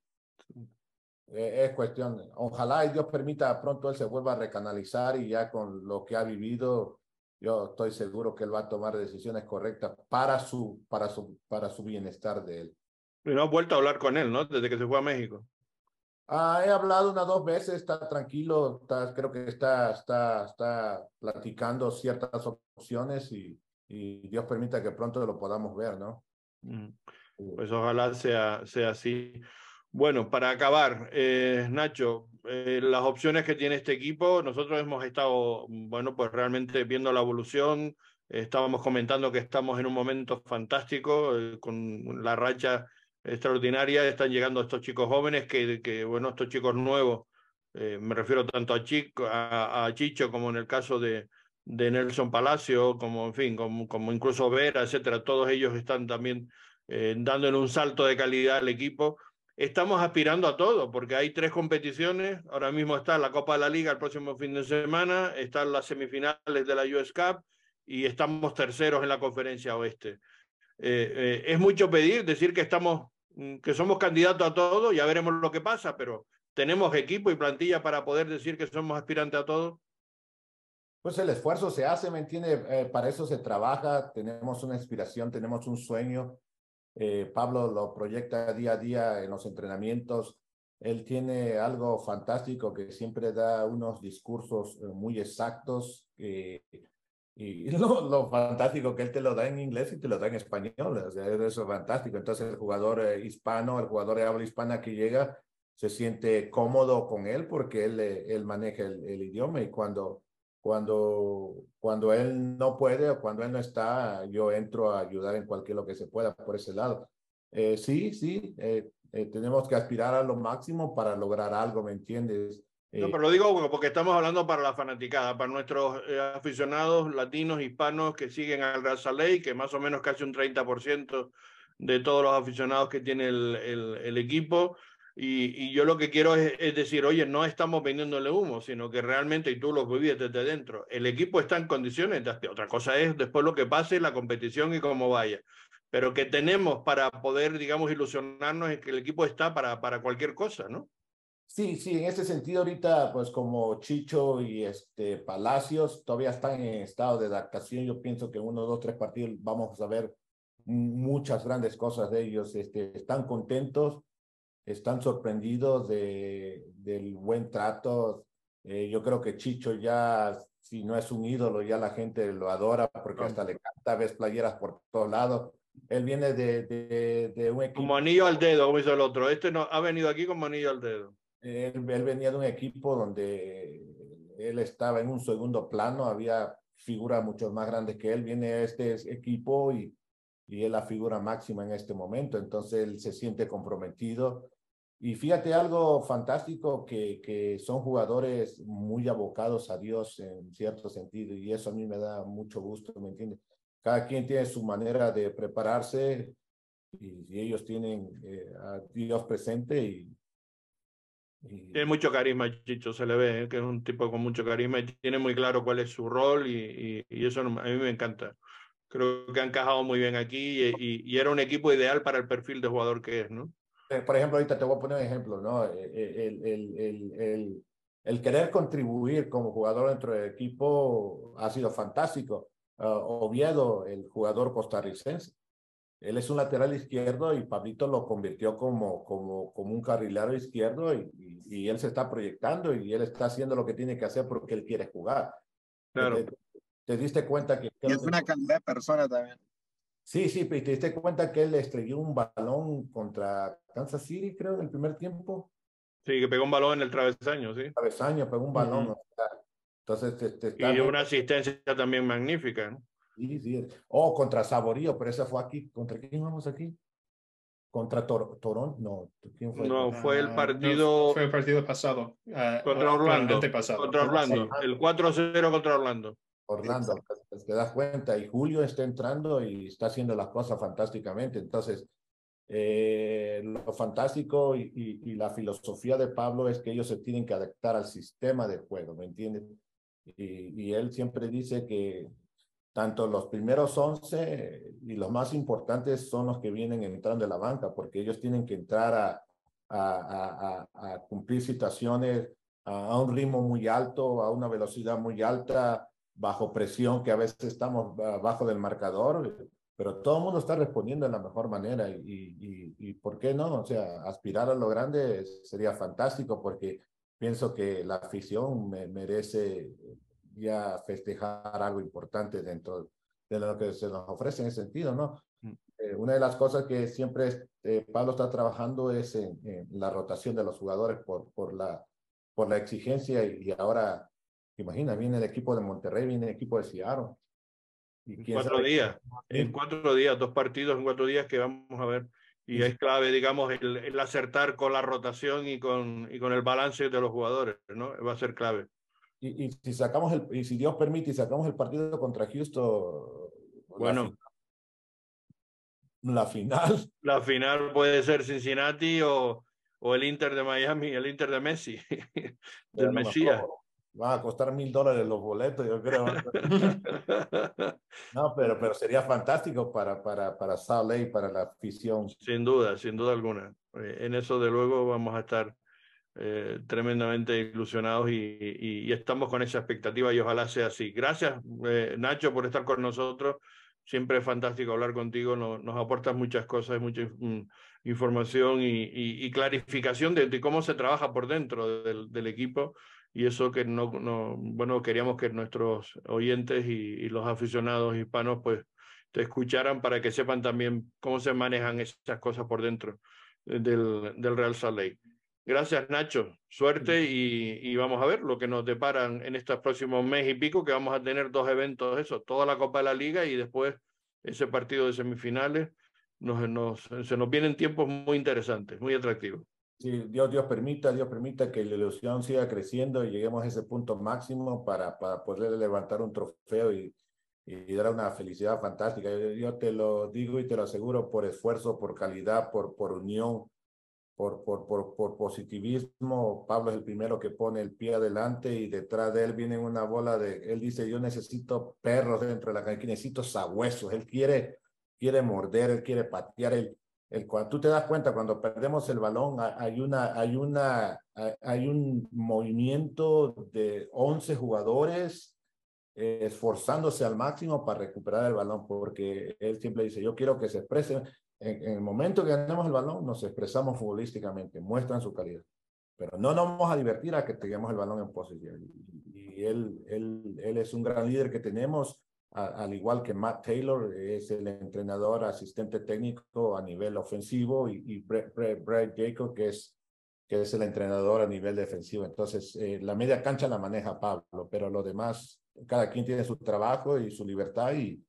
Eh, es cuestión, ojalá y Dios permita pronto él se vuelva a recanalizar y ya con lo que ha vivido, yo estoy seguro que él va a tomar decisiones correctas para su, para su, para su bienestar de él. Y no has vuelto a hablar con él, ¿no? Desde que se fue a México. Ah, he hablado unas dos veces, está tranquilo, está, creo que está, está, está platicando ciertas opciones y, y Dios permita que pronto lo podamos ver, ¿no? Mm. Pues ojalá sea, sea así. Bueno, para acabar, eh, Nacho, eh, las opciones que tiene este equipo, nosotros hemos estado, bueno, pues realmente viendo la evolución, estábamos comentando que estamos en un momento fantástico, eh, con la racha extraordinaria, están llegando estos chicos jóvenes, que, bueno, estos chicos nuevos, eh, me refiero tanto a, Chico, a, Chicho como en el caso de, Nelson Palacio, como en fin, como incluso Vera, etcétera, todos ellos están también eh, dándole un salto de calidad al equipo estamos aspirando a todo, porque hay tres competiciones. Ahora mismo está la Copa de la Liga el próximo fin de semana, están las semifinales de la US Cup y estamos terceros en la conferencia oeste. Eh, eh, es mucho pedir, decir que estamos, que somos candidatos a todo, ya veremos lo que pasa, pero tenemos equipo y plantilla para poder decir que somos aspirantes a todo. Pues el esfuerzo se hace, ¿me entiende? Eh, para eso se trabaja, tenemos una inspiración, tenemos un sueño, eh, Pablo lo proyecta día a día en los entrenamientos. Él tiene algo fantástico que siempre da unos discursos eh, muy exactos eh, y lo, fantástico que él te lo da en inglés y te lo da en español. O sea, eso es fantástico. Entonces el jugador hispano, el jugador de habla hispana que llega, se siente cómodo con él porque él, él maneja el idioma y cuando cuando, cuando él no puede o cuando él no está, yo entro a ayudar en cualquier lo que se pueda por ese lado. Eh, sí, sí, eh, eh, tenemos que aspirar a lo máximo para lograr algo, ¿me entiendes? no, pero lo digo porque estamos hablando para la fanaticada, para nuestros aficionados latinos, hispanos que siguen al Lake, que más o menos casi un 30% de todos los aficionados que tiene el, el, el equipo. Y, y, yo lo que quiero es, es, decir, oye, no estamos vendiéndole humo, sino que realmente, y tú lo vives desde dentro, el equipo está en condiciones, de, otra cosa es después lo que pase, la competición y cómo vaya, pero que tenemos para poder, digamos, ilusionarnos en que el equipo está para, para cualquier cosa, ¿no? Sí, sí, en ese sentido ahorita, pues como Chicho y este Palacios todavía están en estado de adaptación, yo pienso que uno, dos, tres partidos vamos a ver muchas grandes cosas de ellos, este, están contentos, están sorprendidos de, del buen trato. Eh, yo creo que Chicho ya, si no es un ídolo, ya la gente lo adora porque hasta le canta, ves playeras por todos lados. Él viene de, de, de, un equipo. Como anillo al dedo, como hizo el otro. Este no ha venido aquí como anillo al dedo. Él, él venía de un equipo donde él estaba en un segundo plano, había figuras mucho más grandes que él. Viene a este equipo y, y es la figura máxima en este momento. Entonces él se siente comprometido. Y fíjate algo fantástico, que, que son jugadores muy abocados a Dios en cierto sentido, y eso a mí me da mucho gusto, ¿me entiendes? Cada quien tiene su manera de prepararse y, y ellos tienen eh, a Dios presente y, y... Tiene mucho carisma, Chicho, se le ve, ¿eh? que es un tipo con mucho carisma y tiene muy claro cuál es su rol y, y eso a mí me encanta. Creo que han encajado muy bien aquí y, y era un equipo ideal para el perfil de jugador que es, ¿no? por ejemplo, ahorita te voy a poner un ejemplo, ¿no? El, el, el, el, el querer contribuir como jugador dentro del equipo ha sido fantástico. Uh, Oviedo, el jugador costarricense, él es un lateral izquierdo y Pablito lo convirtió como, como, como un carrilero izquierdo y, y, y, él se está proyectando y él está haciendo lo que tiene que hacer porque él quiere jugar. Claro. Te, te diste cuenta que... Y es una calidad de persona también. Sí, sí, pero te diste cuenta que él estrelló un balón contra Kansas City, creo, en el primer tiempo. Sí, que pegó un balón en el travesaño, sí. Travesaño, pegó un balón. Uh -huh. Entonces, te, te está... Y una asistencia también magnífica, ¿no? Sí, sí. Oh, contra Saborío, pero esa fue aquí. ¿Contra quién vamos aquí? ¿Contra Tor Toronto? No, ¿quién fue? No, fue el partido... No, fue el partido pasado. Uh, contra Orlando. Antepasado. Contra Orlando. El 4-0 contra Orlando. Orlando. Pues te das cuenta, y Julio está entrando y está haciendo las cosas fantásticamente. Entonces, eh, lo fantástico y, y, la filosofía de Pablo es que ellos se tienen que adaptar al sistema de juego, ¿me entiendes? Y, y él siempre dice que tanto los primeros 11 y los más importantes son los que vienen entrando de la banca, porque ellos tienen que entrar a, a, a, a cumplir situaciones a, un ritmo muy alto, a una velocidad muy alta, bajo presión, que a veces estamos bajo del marcador, pero todo el mundo está respondiendo de la mejor manera y, y, y, ¿por qué no? O sea, aspirar a lo grande sería fantástico porque pienso que la afición me, merece ya festejar algo importante dentro de lo que se nos ofrece en ese sentido, ¿no? Mm. Eh, una de las cosas que siempre eh, Pablo está trabajando es en, en, la rotación de los jugadores por, por, la, por la exigencia y, ahora, imagina, viene el equipo de Monterrey, viene el equipo de Seattle. Y cuatro días, en cuatro días, dos partidos en cuatro días que vamos a ver. Y es clave, digamos, el, el, acertar con la rotación y con, y con el balance de los jugadores, ¿no? Va a ser clave. Y, y si sacamos el, y si Dios permite, y sacamos el partido contra Houston. Bueno. La final. La final puede ser Cincinnati o, o el Inter de Miami, el Inter de Messi, del Mesías. Va a costar mil dólares los boletos, yo creo. no, pero, pero sería fantástico para, para, para Salt para la afición. Sin duda, sin duda alguna. Eh, en eso, de luego, vamos a estar eh, tremendamente ilusionados y, y, y, estamos con esa expectativa y ojalá sea así. Gracias, eh, Nacho, por estar con nosotros. Siempre es fantástico hablar contigo, nos, nos aportas muchas cosas, mucha mm, información y, clarificación de, cómo se trabaja por dentro del, equipo y eso que no, no, bueno, queríamos que nuestros oyentes y, los aficionados hispanos pues te escucharan para que sepan también cómo se manejan esas cosas por dentro del, Real Salt Lake. Gracias, Nacho. Suerte y, y, vamos a ver lo que nos deparan en estos próximos mes y pico, que vamos a tener dos eventos, eso, toda la Copa de la Liga y después ese partido de semifinales. Nos, nos, se nos vienen tiempos muy interesantes, muy atractivos. Sí, Dios, Dios permita, Dios permita que la ilusión siga creciendo y lleguemos a ese punto máximo para, para poder levantar un trofeo y, y dar una felicidad fantástica. Yo, yo te lo digo y te lo aseguro por esfuerzo, por calidad, por, por unión por, por, por, por, positivismo. Pablo es el primero que pone el pie adelante y detrás de él viene una bola de, él dice, yo necesito perros dentro de la cancha, necesito sabuesos. Él quiere, quiere morder, él quiere patear. El, el, cuando tú te das cuenta, cuando perdemos el balón, hay, una, hay, una, hay un movimiento de 11 jugadores eh, esforzándose al máximo para recuperar el balón, porque él siempre dice, yo quiero que se expresen en, en, el momento que ganemos el balón, nos expresamos futbolísticamente, muestran su calidad. Pero no nos vamos a divertir a que tengamos el balón en posesión. Y, él, él, él es un gran líder que tenemos, al igual que Matt Taylor, es el entrenador, asistente técnico a nivel ofensivo, y, y Brett Jacob, que es, que es el entrenador a nivel defensivo. Entonces, eh, la media cancha la maneja Pablo, pero lo demás, cada quien tiene su trabajo y su libertad y,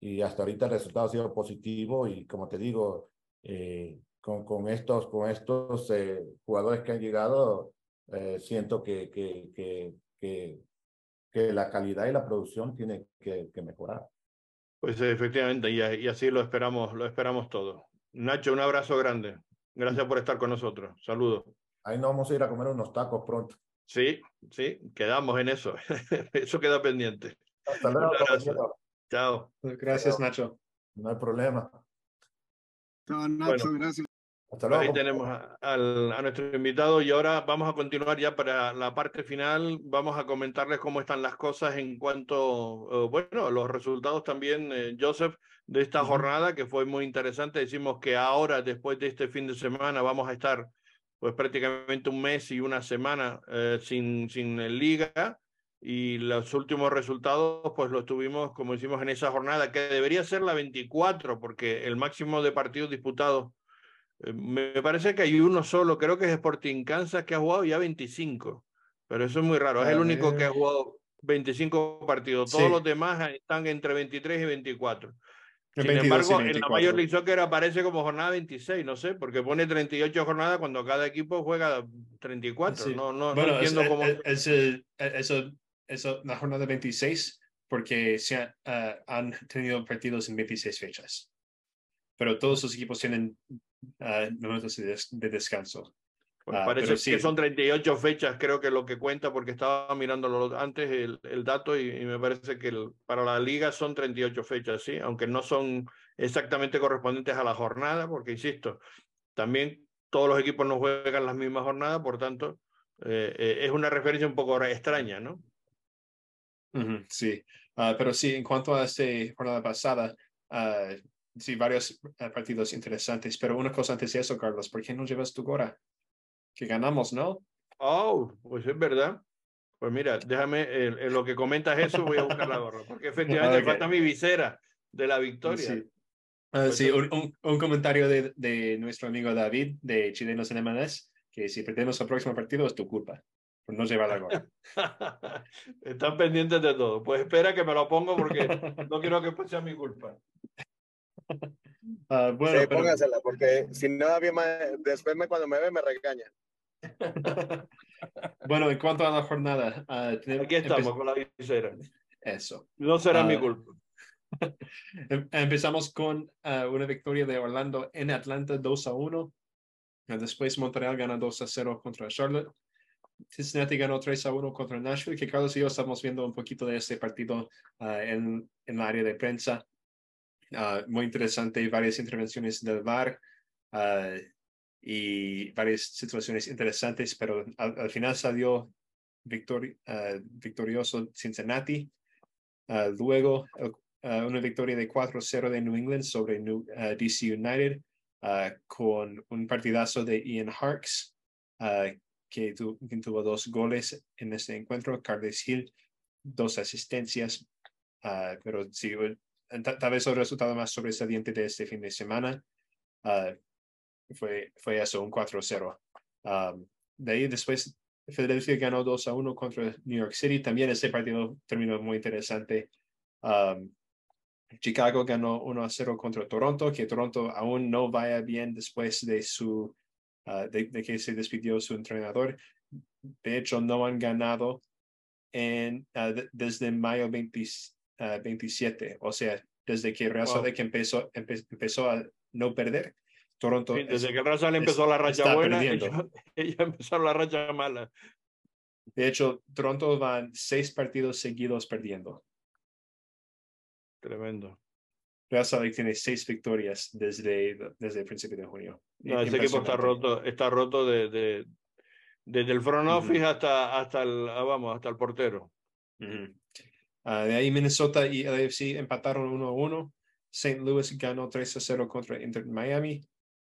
y hasta ahorita el resultado ha sido positivo y como te digo, eh, con, con, estos, con estos eh, jugadores que han llegado, siento que, que, que la calidad y la producción tiene que, que mejorar. Pues efectivamente, y, y, así lo esperamos, lo esperamos todo. Nacho, un abrazo grande. Gracias por estar con nosotros. Saludos. Ahí nos vamos a ir a comer unos tacos pronto. Sí, sí, quedamos en eso. eso queda pendiente. Hasta luego. Chao. Gracias, Chao. Nacho. No hay problema. Chao, Nacho, bueno, gracias. Hasta luego. Ahí tenemos a, a, a, nuestro invitado y ahora vamos a continuar ya para la parte final. Vamos a comentarles cómo están las cosas en cuanto, uh, bueno, los resultados también, eh, Joseph, de esta uh -huh. jornada que fue muy interesante. Decimos que ahora, después de este fin de semana, vamos a estar pues prácticamente un mes y una semana eh, sin, sin liga y los últimos resultados pues los tuvimos como hicimos en esa jornada que debería ser la 24 porque el máximo de partidos disputados eh, me parece que hay uno solo, creo que es Sporting Kansas que ha jugado ya 25, pero eso es muy raro, es el único que ha jugado 25 partidos, todos sí. los demás están entre 23 y 24. Sin 22, embargo, en la Major League Soccer aparece como jornada 26, no sé, porque pone 38 jornadas cuando cada equipo juega 34. Sí. No, no, bueno, no entiendo es, cómo. Es, es, eso, eso, la jornada 26 porque se han tenido partidos en 26 fechas. Pero todos los equipos tienen momentos de, descanso. parece que son 38 fechas, creo que lo que cuenta, porque estaba mirando antes el, el dato y, me parece que para la liga son 38 fechas, sí, aunque no son exactamente correspondientes a la jornada, porque insisto, también todos los equipos no juegan las mismas jornadas, por tanto, eh, eh, es una referencia un poco extraña, ¿no? sí, ah, pero sí, en cuanto a esta jornada pasada, uh, sí, varios ah, partidos interesantes, pero una cosa antes de eso, Carlos, ¿por qué no llevas tu gora? Que ganamos, ¿no? Oh, pues es verdad. Pues mira, déjame, en, lo que comentas eso, voy a buscar la gorra, porque efectivamente falta mi visera de la victoria. Sí, pues sí un, un, comentario de, de, nuestro amigo David de Chilenos en MLS que si perdemos el próximo partido es tu culpa por no llevar la gorra. Están pendientes de todo. Pues espera que me lo pongo porque no quiero que sea mi culpa. Uh, bueno, sí, póngasela, porque si no, después me, cuando me ve me regaña. bueno, en cuanto a la jornada, uh, aquí estamos con la visera. Eso. No será mi culpa. Em, empezamos con una victoria de Orlando en Atlanta 2 a 1. Después Montreal gana 2 a 0 contra Charlotte. Cincinnati ganó 3 a 1 contra Nashville, que Carlos y yo estamos viendo un poquito de este partido uh, en, en el área de prensa. Uh, muy interesante, varias intervenciones del VAR uh, y varias situaciones interesantes, pero al, al final salió victori victorioso Cincinnati. luego una victoria de 4-0 de New England sobre New, DC United. Con un partidazo de Ian Harks, uh, que, tuvo dos goles en este encuentro, Carles Hill, dos asistencias, uh, pero sí, tal vez el resultado más sobresaliente de este fin de semana fue, fue eso, un 4-0. Um, de ahí después Philadelphia ganó 2 a 1 contra New York City. También ese partido terminó muy interesante. Um, Chicago ganó 1 a 0 contra Toronto, que Toronto aún no vaya bien después de, su, ah, de, que se despidió su entrenador. De hecho, no han ganado en, uh, desde mayo 20, 27, o sea, desde que Real wow. que empezó, empe empezó a no perder. Toronto sí, desde es, que Real empezó la racha buena, ella, ella empezó la racha mala. De hecho, Toronto van seis partidos seguidos perdiendo. Tremendo. Real Salt tiene seis victorias desde, desde el principio de junio. No, ese equipo está roto, está roto de, de desde el front office uh -huh. hasta, hasta, el, ah, vamos, hasta el portero. Uh -huh. Uh, de ahí Minnesota y LAFC empataron 1 a 1. St. Louis ganó 3 a 0 contra Inter Miami.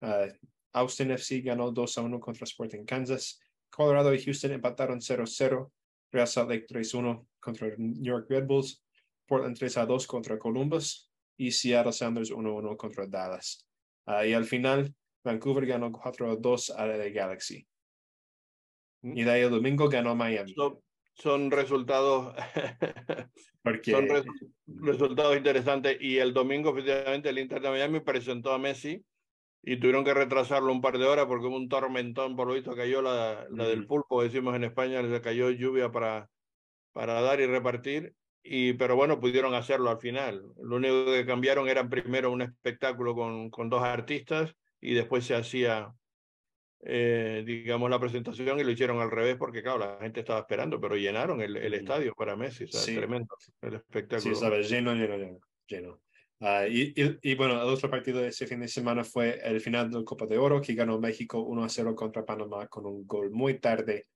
Ah, Austin FC ganó 2 a 1 contra Sporting Kansas. Colorado y Houston empataron 0 a 0. Real Salt Lake 3 a 1 contra New York Red Bulls. Portland 3 a 2 contra Columbus y Seattle Sounders 1 1 contra Dallas. Uh, y al final, Vancouver ganó 4 a 2 a la Galaxy. Y de ahí el domingo ganó Miami. Son resultados Porque... son res, resultados interesantes. Y el domingo, efectivamente, el Inter de Miami presentó a Messi y tuvieron que retrasarlo un par de horas porque hubo un tormentón, por lo visto cayó la, la del pulpo, decimos en España, le cayó lluvia para, para dar y repartir y, pero bueno, pudieron hacerlo al final. Lo único que cambiaron era primero un espectáculo con, con dos artistas y después se hacía, eh, digamos, la presentación y lo hicieron al revés porque, claro, la gente estaba esperando, pero llenaron el, el estadio para Messi. O sea, sí. Tremendo el espectáculo. Sí, sabes, lleno, lleno, lleno. lleno. Uh, y, y, y, bueno, el otro partido de ese fin de semana fue el final del Copa de Oro, que ganó México 1 a 0 contra Panamá con un gol muy tarde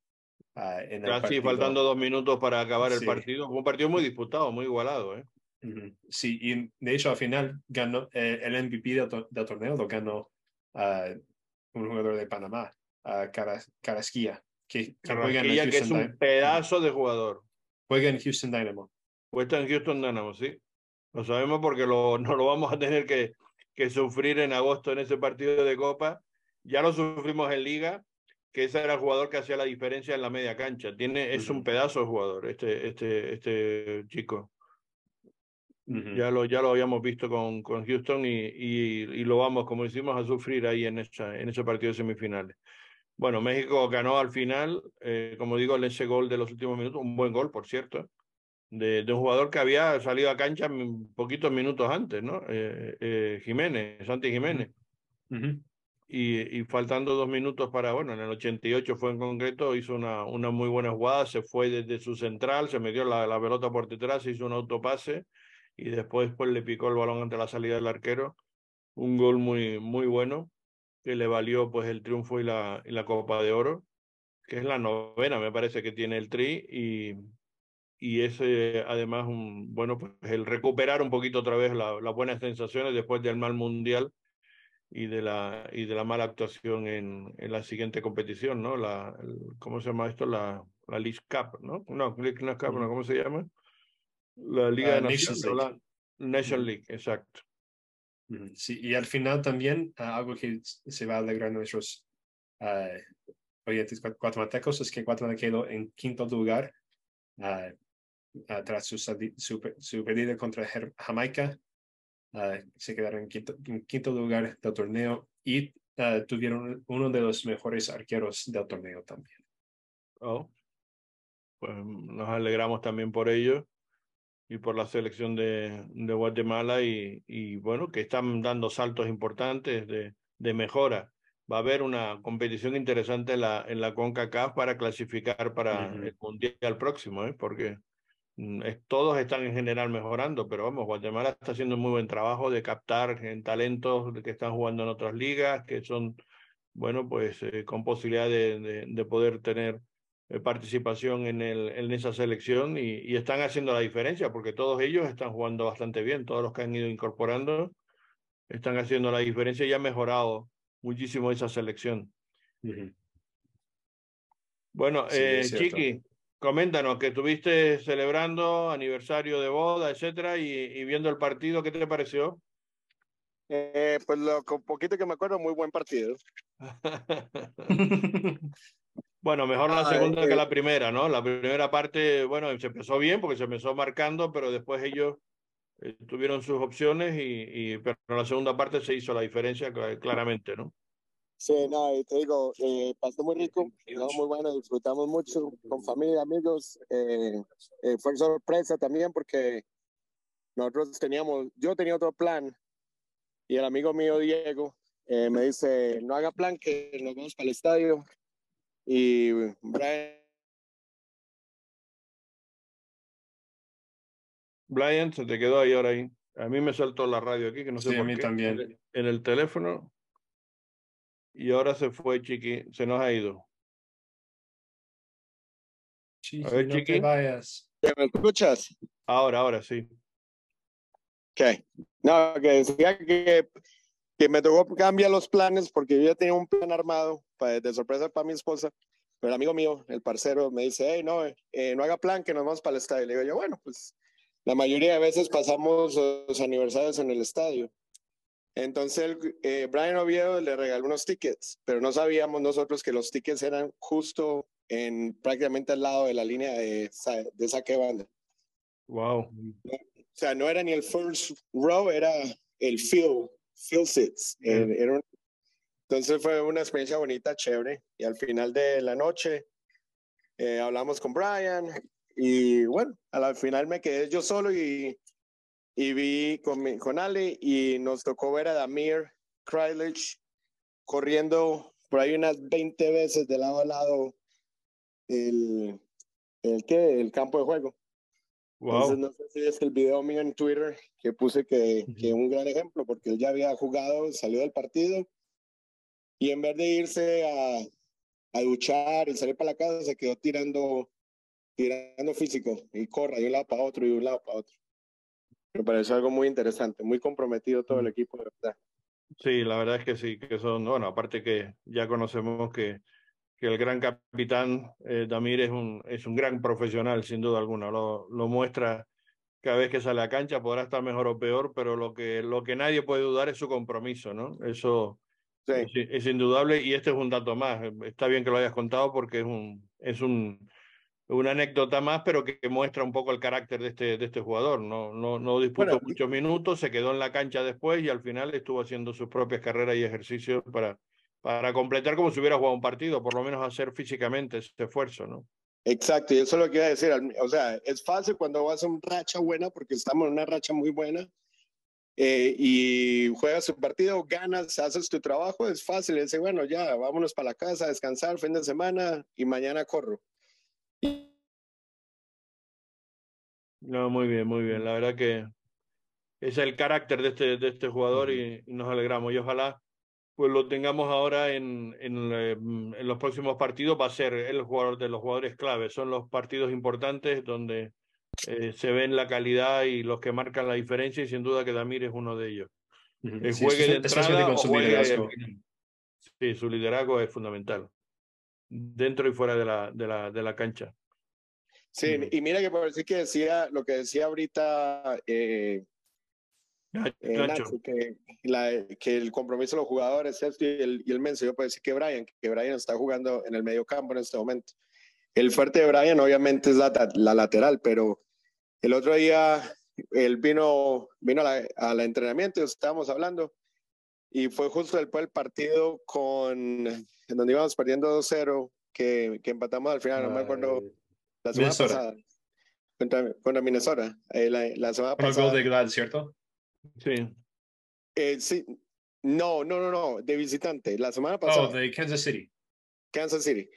Uh, en Casi partido. faltando dos minutos para acabar sí. el partido. Fue un partido muy disputado, muy igualado. ¿eh? Uh -huh. Sí, y de hecho al final ganó eh, el MVP del, del, torneo, lo ganó uh, un jugador de Panamá, Caras, Carasquilla, que, que, juega en Houston que es un pedazo de jugador. Juega en Houston Dynamo. Juega en Houston Dynamo, sí. Lo sabemos porque lo, no lo vamos a tener que, que sufrir en agosto en ese partido de Copa. Ya lo sufrimos en Liga que ese era el jugador que hacía la diferencia en la media cancha. Tiene, es uh un pedazo de jugador, este, este, este chico. Uh -huh. ya, lo, ya lo habíamos visto con, con Houston y, y, y, lo vamos, como decimos, a sufrir ahí en, esa, en ese partido de semifinales. Bueno, México ganó al final, eh, como digo, en ese gol de los últimos minutos, un buen gol, por cierto. de, un jugador que había salido a cancha poquitos minutos antes, ¿no? Eh, eh, Jiménez, Santi Jiménez. y, y, faltando dos minutos para, bueno, en el 88 fue en concreto, hizo una, una muy buena jugada, se fue desde su central, se metió la, la pelota por detrás, hizo un autopase y después pues, le picó el balón ante la salida del arquero. Un gol muy, muy bueno que le valió pues el triunfo y la, y la Copa de Oro, que es la novena, me parece que tiene el Tri, y, y ese además un, bueno pues el recuperar un poquito otra vez las buenas sensaciones después del mal mundial y de la y de la mala actuación en, en la siguiente competición no la cómo se llama esto la la League Cup no no League Cup no cómo se llama la Liga de Naciones la National League exacto sí y al final también ah, algo que se va a alegrar a nuestros uh, oyentes guatemaltecos es que Guatemala quedó en quinto lugar uh, uh, tras su, su, su, contra Jamaica. Uh, se quedaron en quinto, en quinto, lugar del torneo y tuvieron uno de los mejores arqueros del torneo también. Oh. Pues nos alegramos también por ello y por la selección de, de Guatemala y, y, bueno, que están dando saltos importantes de, de mejora va a haber una competición interesante en la, en la CONCACAF para clasificar para el Mundial próximo, ¿eh? porque Mm, todos están en general mejorando, pero vamos, Guatemala está haciendo un muy buen trabajo de captar en talentos que están jugando en otras ligas, que son, bueno, pues eh, con posibilidad de, de, poder tener participación en, el, en esa selección y, y, están haciendo la diferencia, porque todos ellos están jugando bastante bien, todos los que han ido incorporando están haciendo la diferencia y ha mejorado muchísimo esa selección. Bueno, eh, Chiqui, Coméntanos que estuviste celebrando aniversario de boda, etcétera, y, viendo el partido, ¿qué te pareció? Eh, pues lo poquito que me acuerdo, muy buen partido. bueno, mejor la ah, segunda que la primera, ¿no? La primera parte, bueno, se empezó bien porque se empezó marcando, pero después ellos eh, tuvieron sus opciones y, y, pero la segunda parte se hizo la diferencia claramente, ¿no? Sí, no, y te digo, eh, pasó muy rico, muy bueno, disfrutamos mucho con familia, amigos. Eh, eh, fue sorpresa también porque nosotros teníamos, yo tenía otro plan y el amigo mío Diego eh, me dice, no haga plan que nos vamos para el estadio. Y Brian... Brian, se te quedó ahí ahora ahí. A mí me saltó la radio aquí, que no sé sí, por a mí qué. también. En el teléfono y ahora se fue, Chiqui, se nos ha ido. Chiqui, a ver, no Chiqui. Te vayas. ¿Me escuchas? Ahora, ahora sí. Ok. No, que decía que, que me tocó cambiar los planes porque yo ya tenía un plan armado para, de sorpresa para mi esposa. Pero el amigo mío, el parcero, me dice, hey, no, eh, no haga plan que nos vamos para el estadio. Le digo yo, bueno, pues la mayoría de veces pasamos los aniversarios en el estadio. Entonces eh, Brian Oviedo le regaló unos tickets, pero no sabíamos nosotros que los tickets eran justo en prácticamente al lado de la línea de, de saque banda. Wow. O sea, no era ni el first row, era el field, field seats. entonces fue una experiencia bonita, chévere. Y al final de la noche eh, hablamos con Brian y bueno, al final me quedé yo solo y y vi con, con Ale y nos tocó ver a Damir Krylich corriendo por ahí unas 20 veces de lado a lado el, el, ¿qué? el campo de juego. Wow. Entonces, no sé si es el video mío en Twitter que puse que, que un gran ejemplo, porque él ya había jugado, salió del partido y en vez de irse a, a duchar y salir para la casa, se quedó tirando, tirando físico y corra de un lado para otro y de un lado para otro. Me parece algo muy interesante, muy comprometido todo el equipo, de verdad. Sí, la verdad es que sí, que son, bueno, aparte que ya conocemos que, que el gran capitán eh, Damir es un, es un gran profesional, sin duda alguna, lo, lo muestra cada vez que sale a cancha, podrá estar mejor o peor, pero lo que, lo que nadie puede dudar es su compromiso, ¿no? Eso sí. es, es, indudable y este es un dato más. Está bien que lo hayas contado porque es un, es un, una anécdota más, pero que, muestra un poco el carácter de este, de este jugador. No, no, no disputó muchos minutos, se quedó en la cancha después y al final estuvo haciendo sus propias carreras y ejercicios para, para completar como si hubiera jugado un partido, por lo menos hacer físicamente ese esfuerzo, ¿no? Exacto, y eso es lo que iba a decir. O sea, es fácil cuando vas a una racha buena, porque estamos en una racha muy buena, eh, y juegas tu partido, ganas, haces tu trabajo, es fácil. Dice, bueno, ya, vámonos para la casa, descansar, fin de semana, y mañana corro. No, muy bien, muy bien. La verdad que es el carácter de este, de este jugador y, nos alegramos. Y ojalá pues lo tengamos ahora en, en, eh, en, los próximos partidos. Va a ser el jugador de los jugadores clave. Son los partidos importantes donde eh, se ven la calidad y los que marcan la diferencia y sin duda que Damir es uno de ellos. El juegue de entrada liderazgo. Sí, su liderazgo es fundamental. Dentro y fuera de la, de la, de la cancha. Sí, y mira que por decir que decía lo que decía ahorita eh, eh que, la, que, el compromiso de los jugadores y el, y menso, yo puedo decir que Brian, que Brian está jugando en el medio campo en este momento. El fuerte de Brian obviamente es la, la lateral, pero el otro día él vino, vino al entrenamiento, estábamos hablando, y fue justo después del partido con, en donde íbamos perdiendo 2-0, que, que, empatamos al final, no me acuerdo, la semana pasada, contra, contra Minnesota, eh, la, la, semana pasada. el gol de Glad, ¿cierto? Sí. Eh, sí. No, no, no, no, de visitante, la semana pasada. Oh, de Kansas City. Kansas City.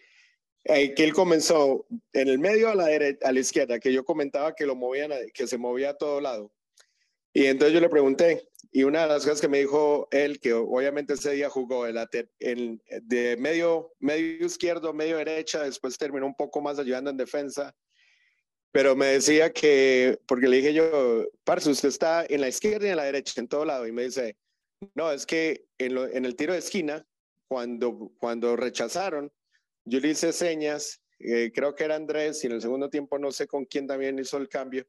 Eh, que él comenzó en el medio a la derecha, a la izquierda, que yo comentaba que lo movían, que se movía a todo lado. Y entonces yo le pregunté, y una de las cosas que me dijo él, que obviamente ese día jugó el, el, de medio, medio izquierdo, medio derecha, después terminó un poco más ayudando en defensa, pero me decía que, porque le dije yo, Parce, usted está en la izquierda y en la derecha, en todo lado, y me dice, no, es que en, en el tiro de esquina, cuando, cuando rechazaron, yo le hice señas, eh, creo que era Andrés, y en el segundo tiempo no sé con quién también hizo el cambio,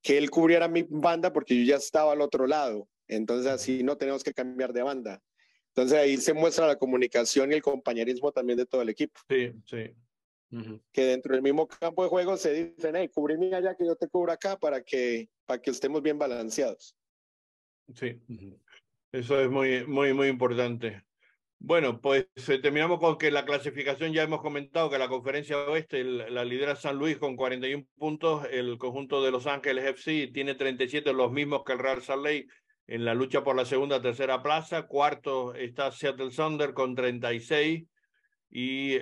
que él cubriera mi banda porque yo ya estaba al otro lado. Entonces así no tenemos que cambiar de banda. Entonces ahí se muestra la comunicación y el compañerismo también de todo el equipo. Sí, sí. Que dentro del mismo campo de juego se dicen, hey, cubrirme allá que yo te cubro acá para que, para que estemos bien balanceados. Sí, eso es muy, muy, muy importante. Bueno, pues eh, terminamos con que la clasificación ya hemos comentado que la conferencia oeste la lidera San Luis con 41 puntos, el conjunto de Los Ángeles FC tiene 37, los mismos que el Real Salt Lake en la lucha por la segunda, tercera plaza, cuarto está Seattle Thunder con 36 y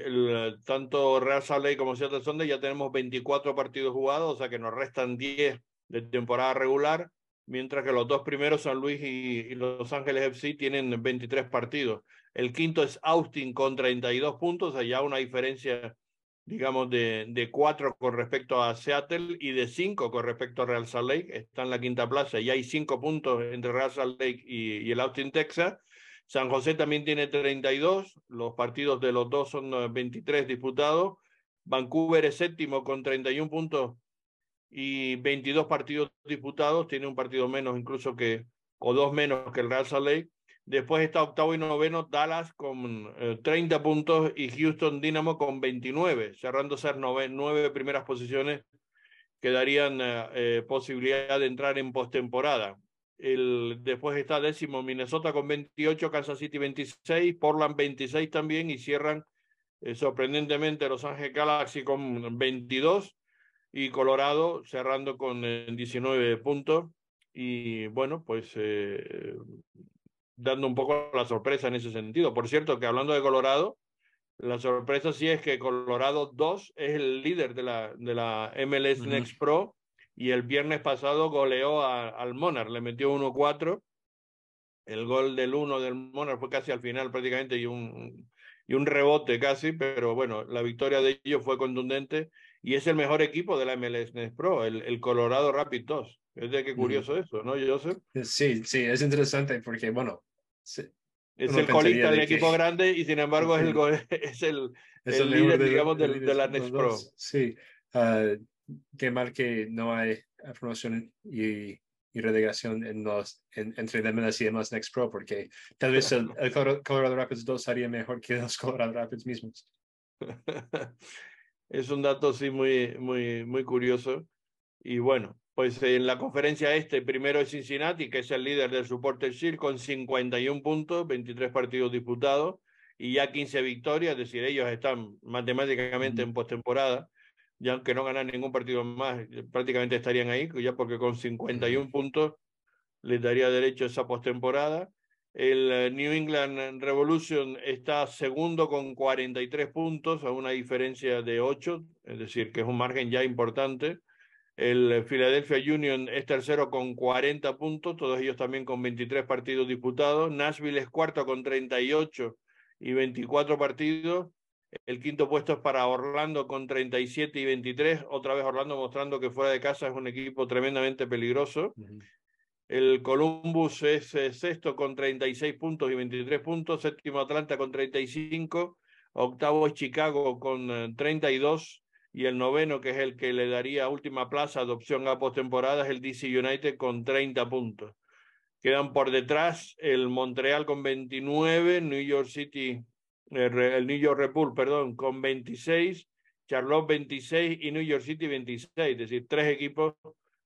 tanto Real Salt Lake como Seattle Thunder ya tenemos 24 partidos jugados, o sea que nos restan 10 de temporada regular, mientras que los dos primeros, San Luis y, Los Ángeles FC, tienen 23 partidos. El quinto es Austin con 32 puntos, allá una diferencia, digamos, de, de cuatro con respecto a Seattle y de cinco con respecto a Real Salt Lake. Está en la quinta plaza y hay cinco puntos entre Real Salt Lake y, y el Austin, Texas. San José también tiene 32, los partidos de los dos son 23 disputados. Vancouver es séptimo con 31 puntos y 22 partidos disputados, tiene un partido menos incluso que, o dos menos que el Real Salt Lake. Después está octavo y noveno Dallas con 30 eh, puntos y Houston Dynamo con 29, cerrando ser nueve, nueve primeras posiciones que darían eh, eh, posibilidad de entrar en postemporada. El, después está décimo Minnesota con 28, Kansas City 26, Portland 26 también y cierran sorprendentemente Los Ángeles Galaxy con 22 y Colorado cerrando con 19 puntos. Y bueno, pues dando un poco la sorpresa en ese sentido. Por cierto, que hablando de Colorado, la sorpresa sí es que Colorado 2 es el líder de la, de la MLS Next Pro y el viernes pasado goleó al Monarch, le metió 1-4. El gol del 1 del Monarch fue casi al final prácticamente y un, y un rebote casi, pero bueno, la victoria de ellos fue contundente y es el mejor equipo de la MLS Next Pro, el, el Colorado Rapid 2. Es de qué curioso eso, ¿no, Joseph? Sí, sí, es interesante porque, bueno, es el colista del equipo grande y sin embargo es el, es el, es el, líder, digamos, de, de, la Next Pro. Sí, uh, qué mal que no hay promoción y, y relegación en los, en, entre MLS y demás Next Pro, porque tal vez el, el, Colorado Rapids 2 haría mejor que los Colorado Rapids mismos. es un dato, sí, muy, muy, muy curioso. Y bueno, pues en la conferencia este, primero es Cincinnati, que es el líder del Supporter Shield, con 51 puntos, 23 partidos disputados y ya 15 victorias, es decir, ellos están matemáticamente en postemporada. Ya aunque no ganan ningún partido más, prácticamente estarían ahí, ya porque con 51 puntos les daría derecho a esa postemporada. El eh, New England Revolution está segundo con 43 puntos, a una diferencia de 8, es decir, que es un margen ya importante. El Philadelphia Union es tercero con 40 puntos, todos ellos también con 23 partidos disputados. Nashville es cuarto con 38 y 24 partidos. El quinto puesto es para Orlando con 37 y 23. Otra vez Orlando mostrando que fuera de casa es un equipo tremendamente peligroso. El Columbus es eh, sexto con 36 puntos y 23 puntos. Séptimo Atlanta con 35. Octavo es Chicago con 32. Eh, y el noveno, que es el que le daría última plaza de opción a postemporada, es el DC United con 30 puntos. Quedan por detrás el Montreal con 29, New York City, el New York Red perdón, con 26, Charlotte 26 y New York City 26, es decir, tres equipos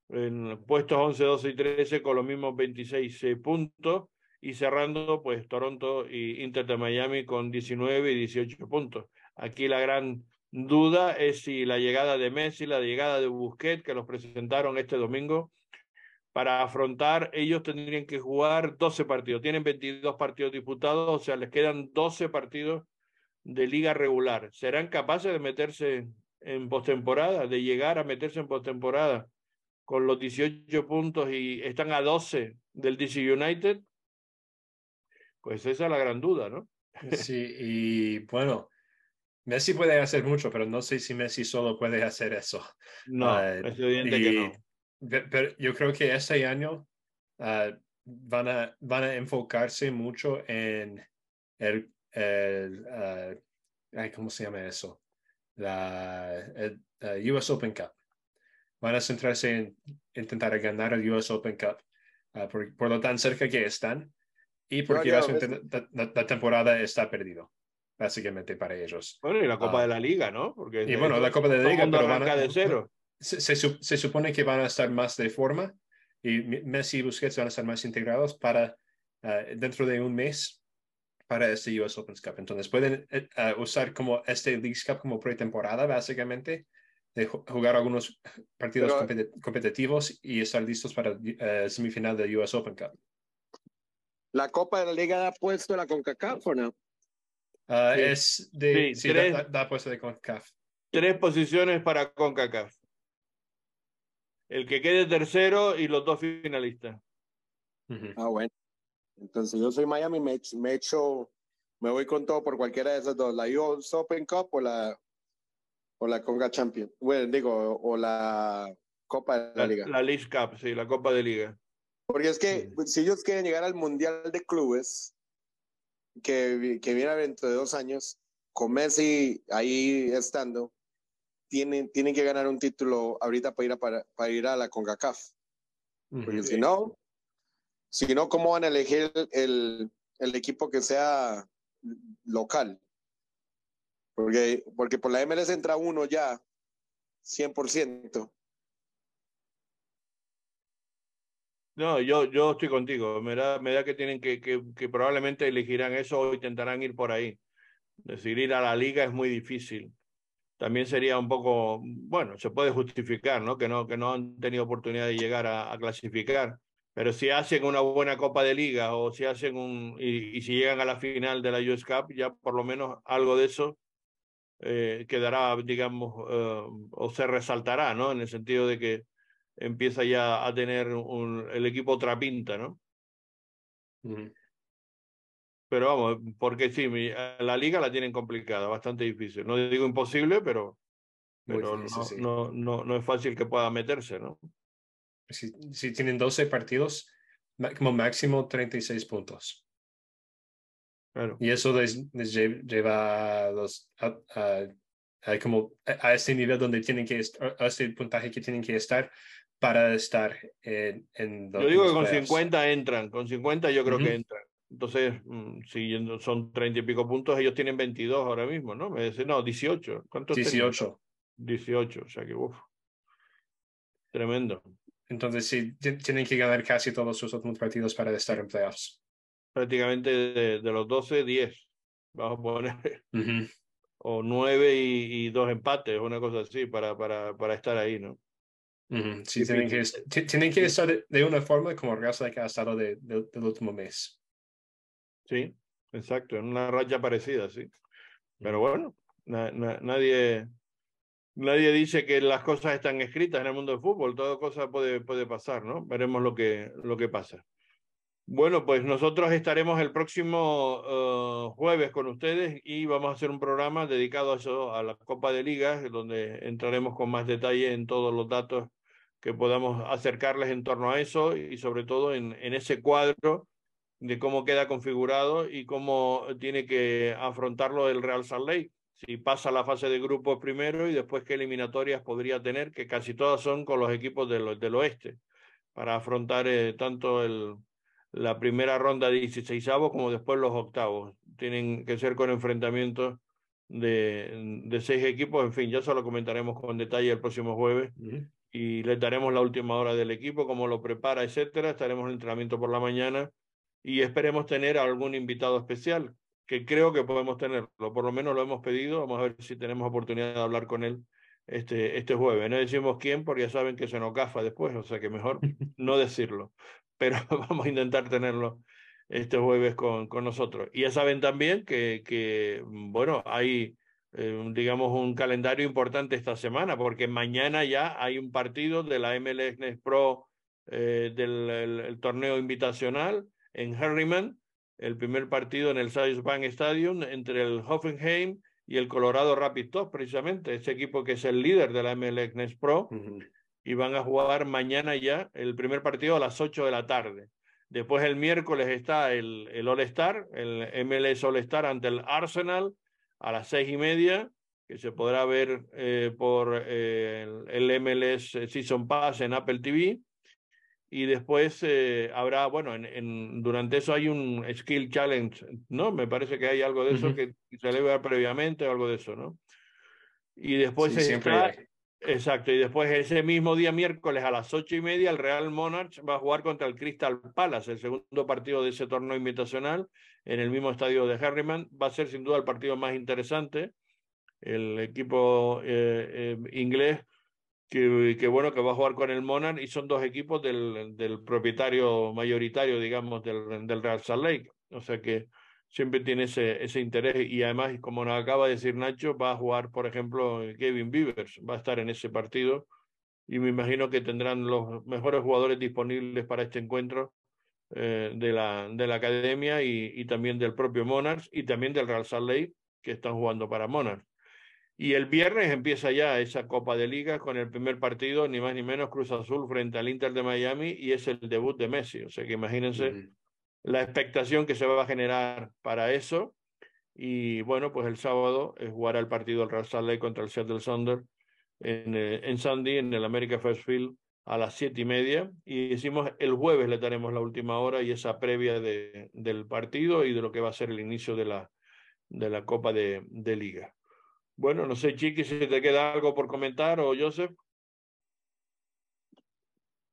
en puestos 11, 12 y 13 con los mismos 26 eh, puntos y cerrando pues Toronto y Inter de Miami con 19 y 18 puntos. Aquí la gran duda es si la llegada de Messi, la llegada de Busquets, que los presentaron este domingo, para afrontar, ellos tendrían que jugar 12 partidos. Tienen 22 partidos disputados, o sea, les quedan 12 partidos de liga regular. ¿Serán capaces de meterse en postemporada, de llegar a meterse en postemporada con los 18 puntos y están a 12 del DC United? Pues esa es la gran duda, ¿no? Sí, y bueno, Messi puede hacer mucho, pero no sé si Messi solo puede hacer eso. No, ah, es evidente que no. Pero yo creo que este año ah, van, a, van a enfocarse mucho en el, el uh, ¿cómo se llama eso? La el, US Open Cup. Van a centrarse en intentar ganar el US Open Cup por, por, lo tan cerca que están y porque la, temporada está perdido básicamente para ellos. Bueno, y la Copa de la Liga, ¿no? Porque y bueno, la Copa de la Liga, pero van a, de cero. Se, se, supone que van a estar más de forma y Messi y Busquets van a estar más integrados para ah, dentro de un mes para este US Open Cup. Entonces pueden eh, ah, usar como este League Cup como pretemporada, básicamente, de jugar algunos partidos competitivos y estar listos para el eh, semifinal del US Open Cup. ¿La Copa de la Liga ha puesto la CONCACAF o no? Ah, es de, sí, tres, da, puesto de CONCACAF. Tres posiciones para CONCACAF. El que quede tercero y los dos finalistas. Ah, bueno. Entonces yo soy Miami, me, me echo, me voy con todo por cualquiera de esas dos, la US Open Cup o la, o la Conga Champion. Bueno, digo, o la Copa de la, Liga. La League Cup, sí, la Copa de Liga. Porque es que si ellos quieren llegar al Mundial de Clubes, que, que viene dentro de dos años, con Messi ahí estando, tienen, tienen que ganar un título ahorita para ir a, para, ir a la CONCACAF. Porque si no, si no, ¿cómo van a elegir el, el equipo que sea local? Porque, porque por la MLS entra uno ya, 100%. No, yo, yo estoy contigo. Me da, me da que tienen que, que, que, probablemente elegirán eso o intentarán ir por ahí. Decir, ir a la liga es muy difícil. También sería un poco, bueno, se puede justificar, ¿no? Que no, que no han tenido oportunidad de llegar a, clasificar. Pero si hacen una buena Copa de Liga o si hacen un, y, si llegan a la final de la US Cup, ya por lo menos algo de eso eh, quedará, digamos, eh, o se resaltará, ¿no? En el sentido de que empieza ya a tener el equipo otra pinta, ¿no? Pero vamos, porque sí, la liga la tienen complicada, bastante difícil. No digo imposible, pero, pero no, no, no, es fácil que pueda meterse, ¿no? Si, si tienen 12 partidos, como máximo 36 puntos. Claro. Y eso les, lleva a, los, a, como a, ese nivel donde tienen que a ese puntaje que tienen que estar para estar en, en Yo digo que con 50 entran, con 50 yo creo que entran. Entonces, mm, si son 30 y pico puntos, ellos tienen 22 ahora mismo, ¿no? Me dice, no, 18. ¿Cuántos 18. 18, o sea que, uff, tremendo. Entonces, sí, tienen que ganar casi todos sus otros partidos para estar en playoffs. Prácticamente de, los 12, 10. Vamos a poner. o nueve y, y, dos empates, una cosa así, para, para, para estar ahí, ¿no? Sí, tienen que, tienen que estar de una forma como Real que ha estado de, del último mes. Sí, exacto, en una raya parecida, sí. Pero bueno, nadie, nadie dice que las cosas están escritas en el mundo del fútbol, toda cosa puede, puede pasar, ¿no? Veremos lo que, lo que pasa. Bueno, pues nosotros estaremos el próximo uh, jueves con ustedes y vamos a hacer un programa dedicado a eso, a la Copa de Ligas, donde entraremos con más detalle en todos los datos que podamos acercarles en torno a eso y sobre todo en, en ese cuadro de cómo queda configurado y cómo tiene que afrontarlo el Real Salt Lake. Si pasa la fase de grupos primero y después qué eliminatorias podría tener, que casi todas son con los equipos del, del oeste, para afrontar eh, tanto el, la primera ronda de 16 como después los octavos. Tienen que ser con enfrentamientos de, de seis equipos. En fin, ya solo comentaremos con detalle el próximo jueves y les daremos la última hora del equipo, cómo lo prepara, etcétera. Estaremos en entrenamiento por la mañana y esperemos tener algún invitado especial, que creo que podemos tenerlo, por lo menos lo hemos pedido, vamos a ver si tenemos oportunidad de hablar con él este, este jueves. No decimos quién, porque ya saben que se nos gafa después, o sea que mejor no decirlo, pero vamos a intentar tenerlo este jueves con, con nosotros. Y ya saben también que, que bueno, hay, eh, digamos, un calendario importante esta semana, porque mañana ya hay un partido de la MLS Pro eh, del el torneo invitacional en Harriman, el primer partido en el Size Bank Stadium entre el Hoffenheim y el Colorado Rapid Top, precisamente, ese equipo que es el líder de la MLS Next Pro, y van a jugar mañana ya el primer partido a las 8 de la tarde. Después el miércoles está el, el All-Star, el MLS All-Star ante el Arsenal a las seis y media, que se podrá ver eh, por eh, el, el MLS Season Pass en Apple TV y después eh, habrá, bueno, en, en, durante eso hay un Skill Challenge, ¿no? Me parece que hay algo de eso que se le ver previamente o algo de eso, ¿no? Y después sí, siempre hay. Exacto, y después ese mismo día miércoles a las ocho y media el Real Monarch va a jugar contra el Crystal Palace, el segundo partido de ese torneo invitacional en el mismo estadio de Harriman. Va a ser sin duda el partido más interesante. El equipo eh, eh, inglés que, bueno, que va a jugar con el Monarch y son dos equipos del, del propietario mayoritario, digamos, del, del, Real Salt Lake. O sea que siempre tiene ese, ese interés y además, como nos acaba de decir Nacho, va a jugar, por ejemplo, Kevin Beavers, va a estar en ese partido y me imagino que tendrán los mejores jugadores disponibles para este encuentro eh, de, la, de la academia y, y también del propio Monarch y también del Real Salt Lake que están jugando para Monarch. Y el viernes empieza ya esa Copa de Liga con el primer partido, ni más ni menos Cruz Azul frente al Inter de Miami y es el debut de Messi. O sea que imagínense uh -huh. la expectación que se va a generar para eso. Y bueno, pues el sábado es jugar el partido del Real Salt Lake contra el Seattle Thunder en, eh, en Sandy, en el America First Field a las siete y media. Y decimos el jueves le daremos la última hora y esa previa de, del partido y de lo que va a ser el inicio de la, de la Copa de, de Liga. Bueno, no sé, Chiqui, si te queda algo por comentar o Joseph.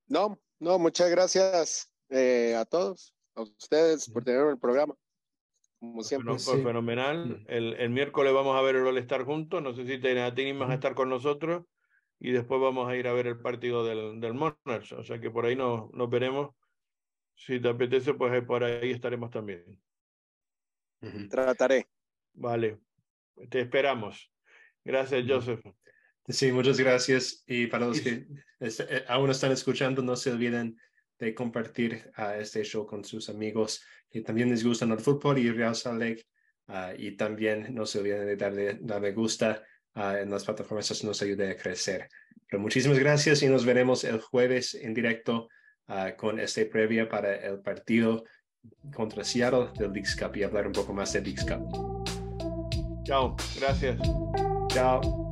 No, no, muchas gracias eh, a todos, a ustedes por tener el programa. Como siempre. Bueno, pues fenomenal. El, el, miércoles vamos a ver el All-Star juntos. No sé si te, animas a estar con nosotros. Y después vamos a ir a ver el partido del, del Monarchs. O sea que por ahí nos, nos veremos. Si te apetece, pues por ahí estaremos también. Trataré. Vale. Te esperamos. Gracias, Joseph. Sí, muchas gracias. Y para los que eh, aún están escuchando, no se olviden de compartir uh, este show con sus amigos que también les gustan el fútbol y Real Salt Lake. Uh, y también no se olviden de darle la me gusta uh, en las plataformas, eso nos ayuda a crecer. Pero muchísimas gracias y nos veremos el jueves en directo con este previa para el partido contra Seattle del Leagues Cup y hablar un poco más del Leagues Cup. Chao, gracias. Ciao.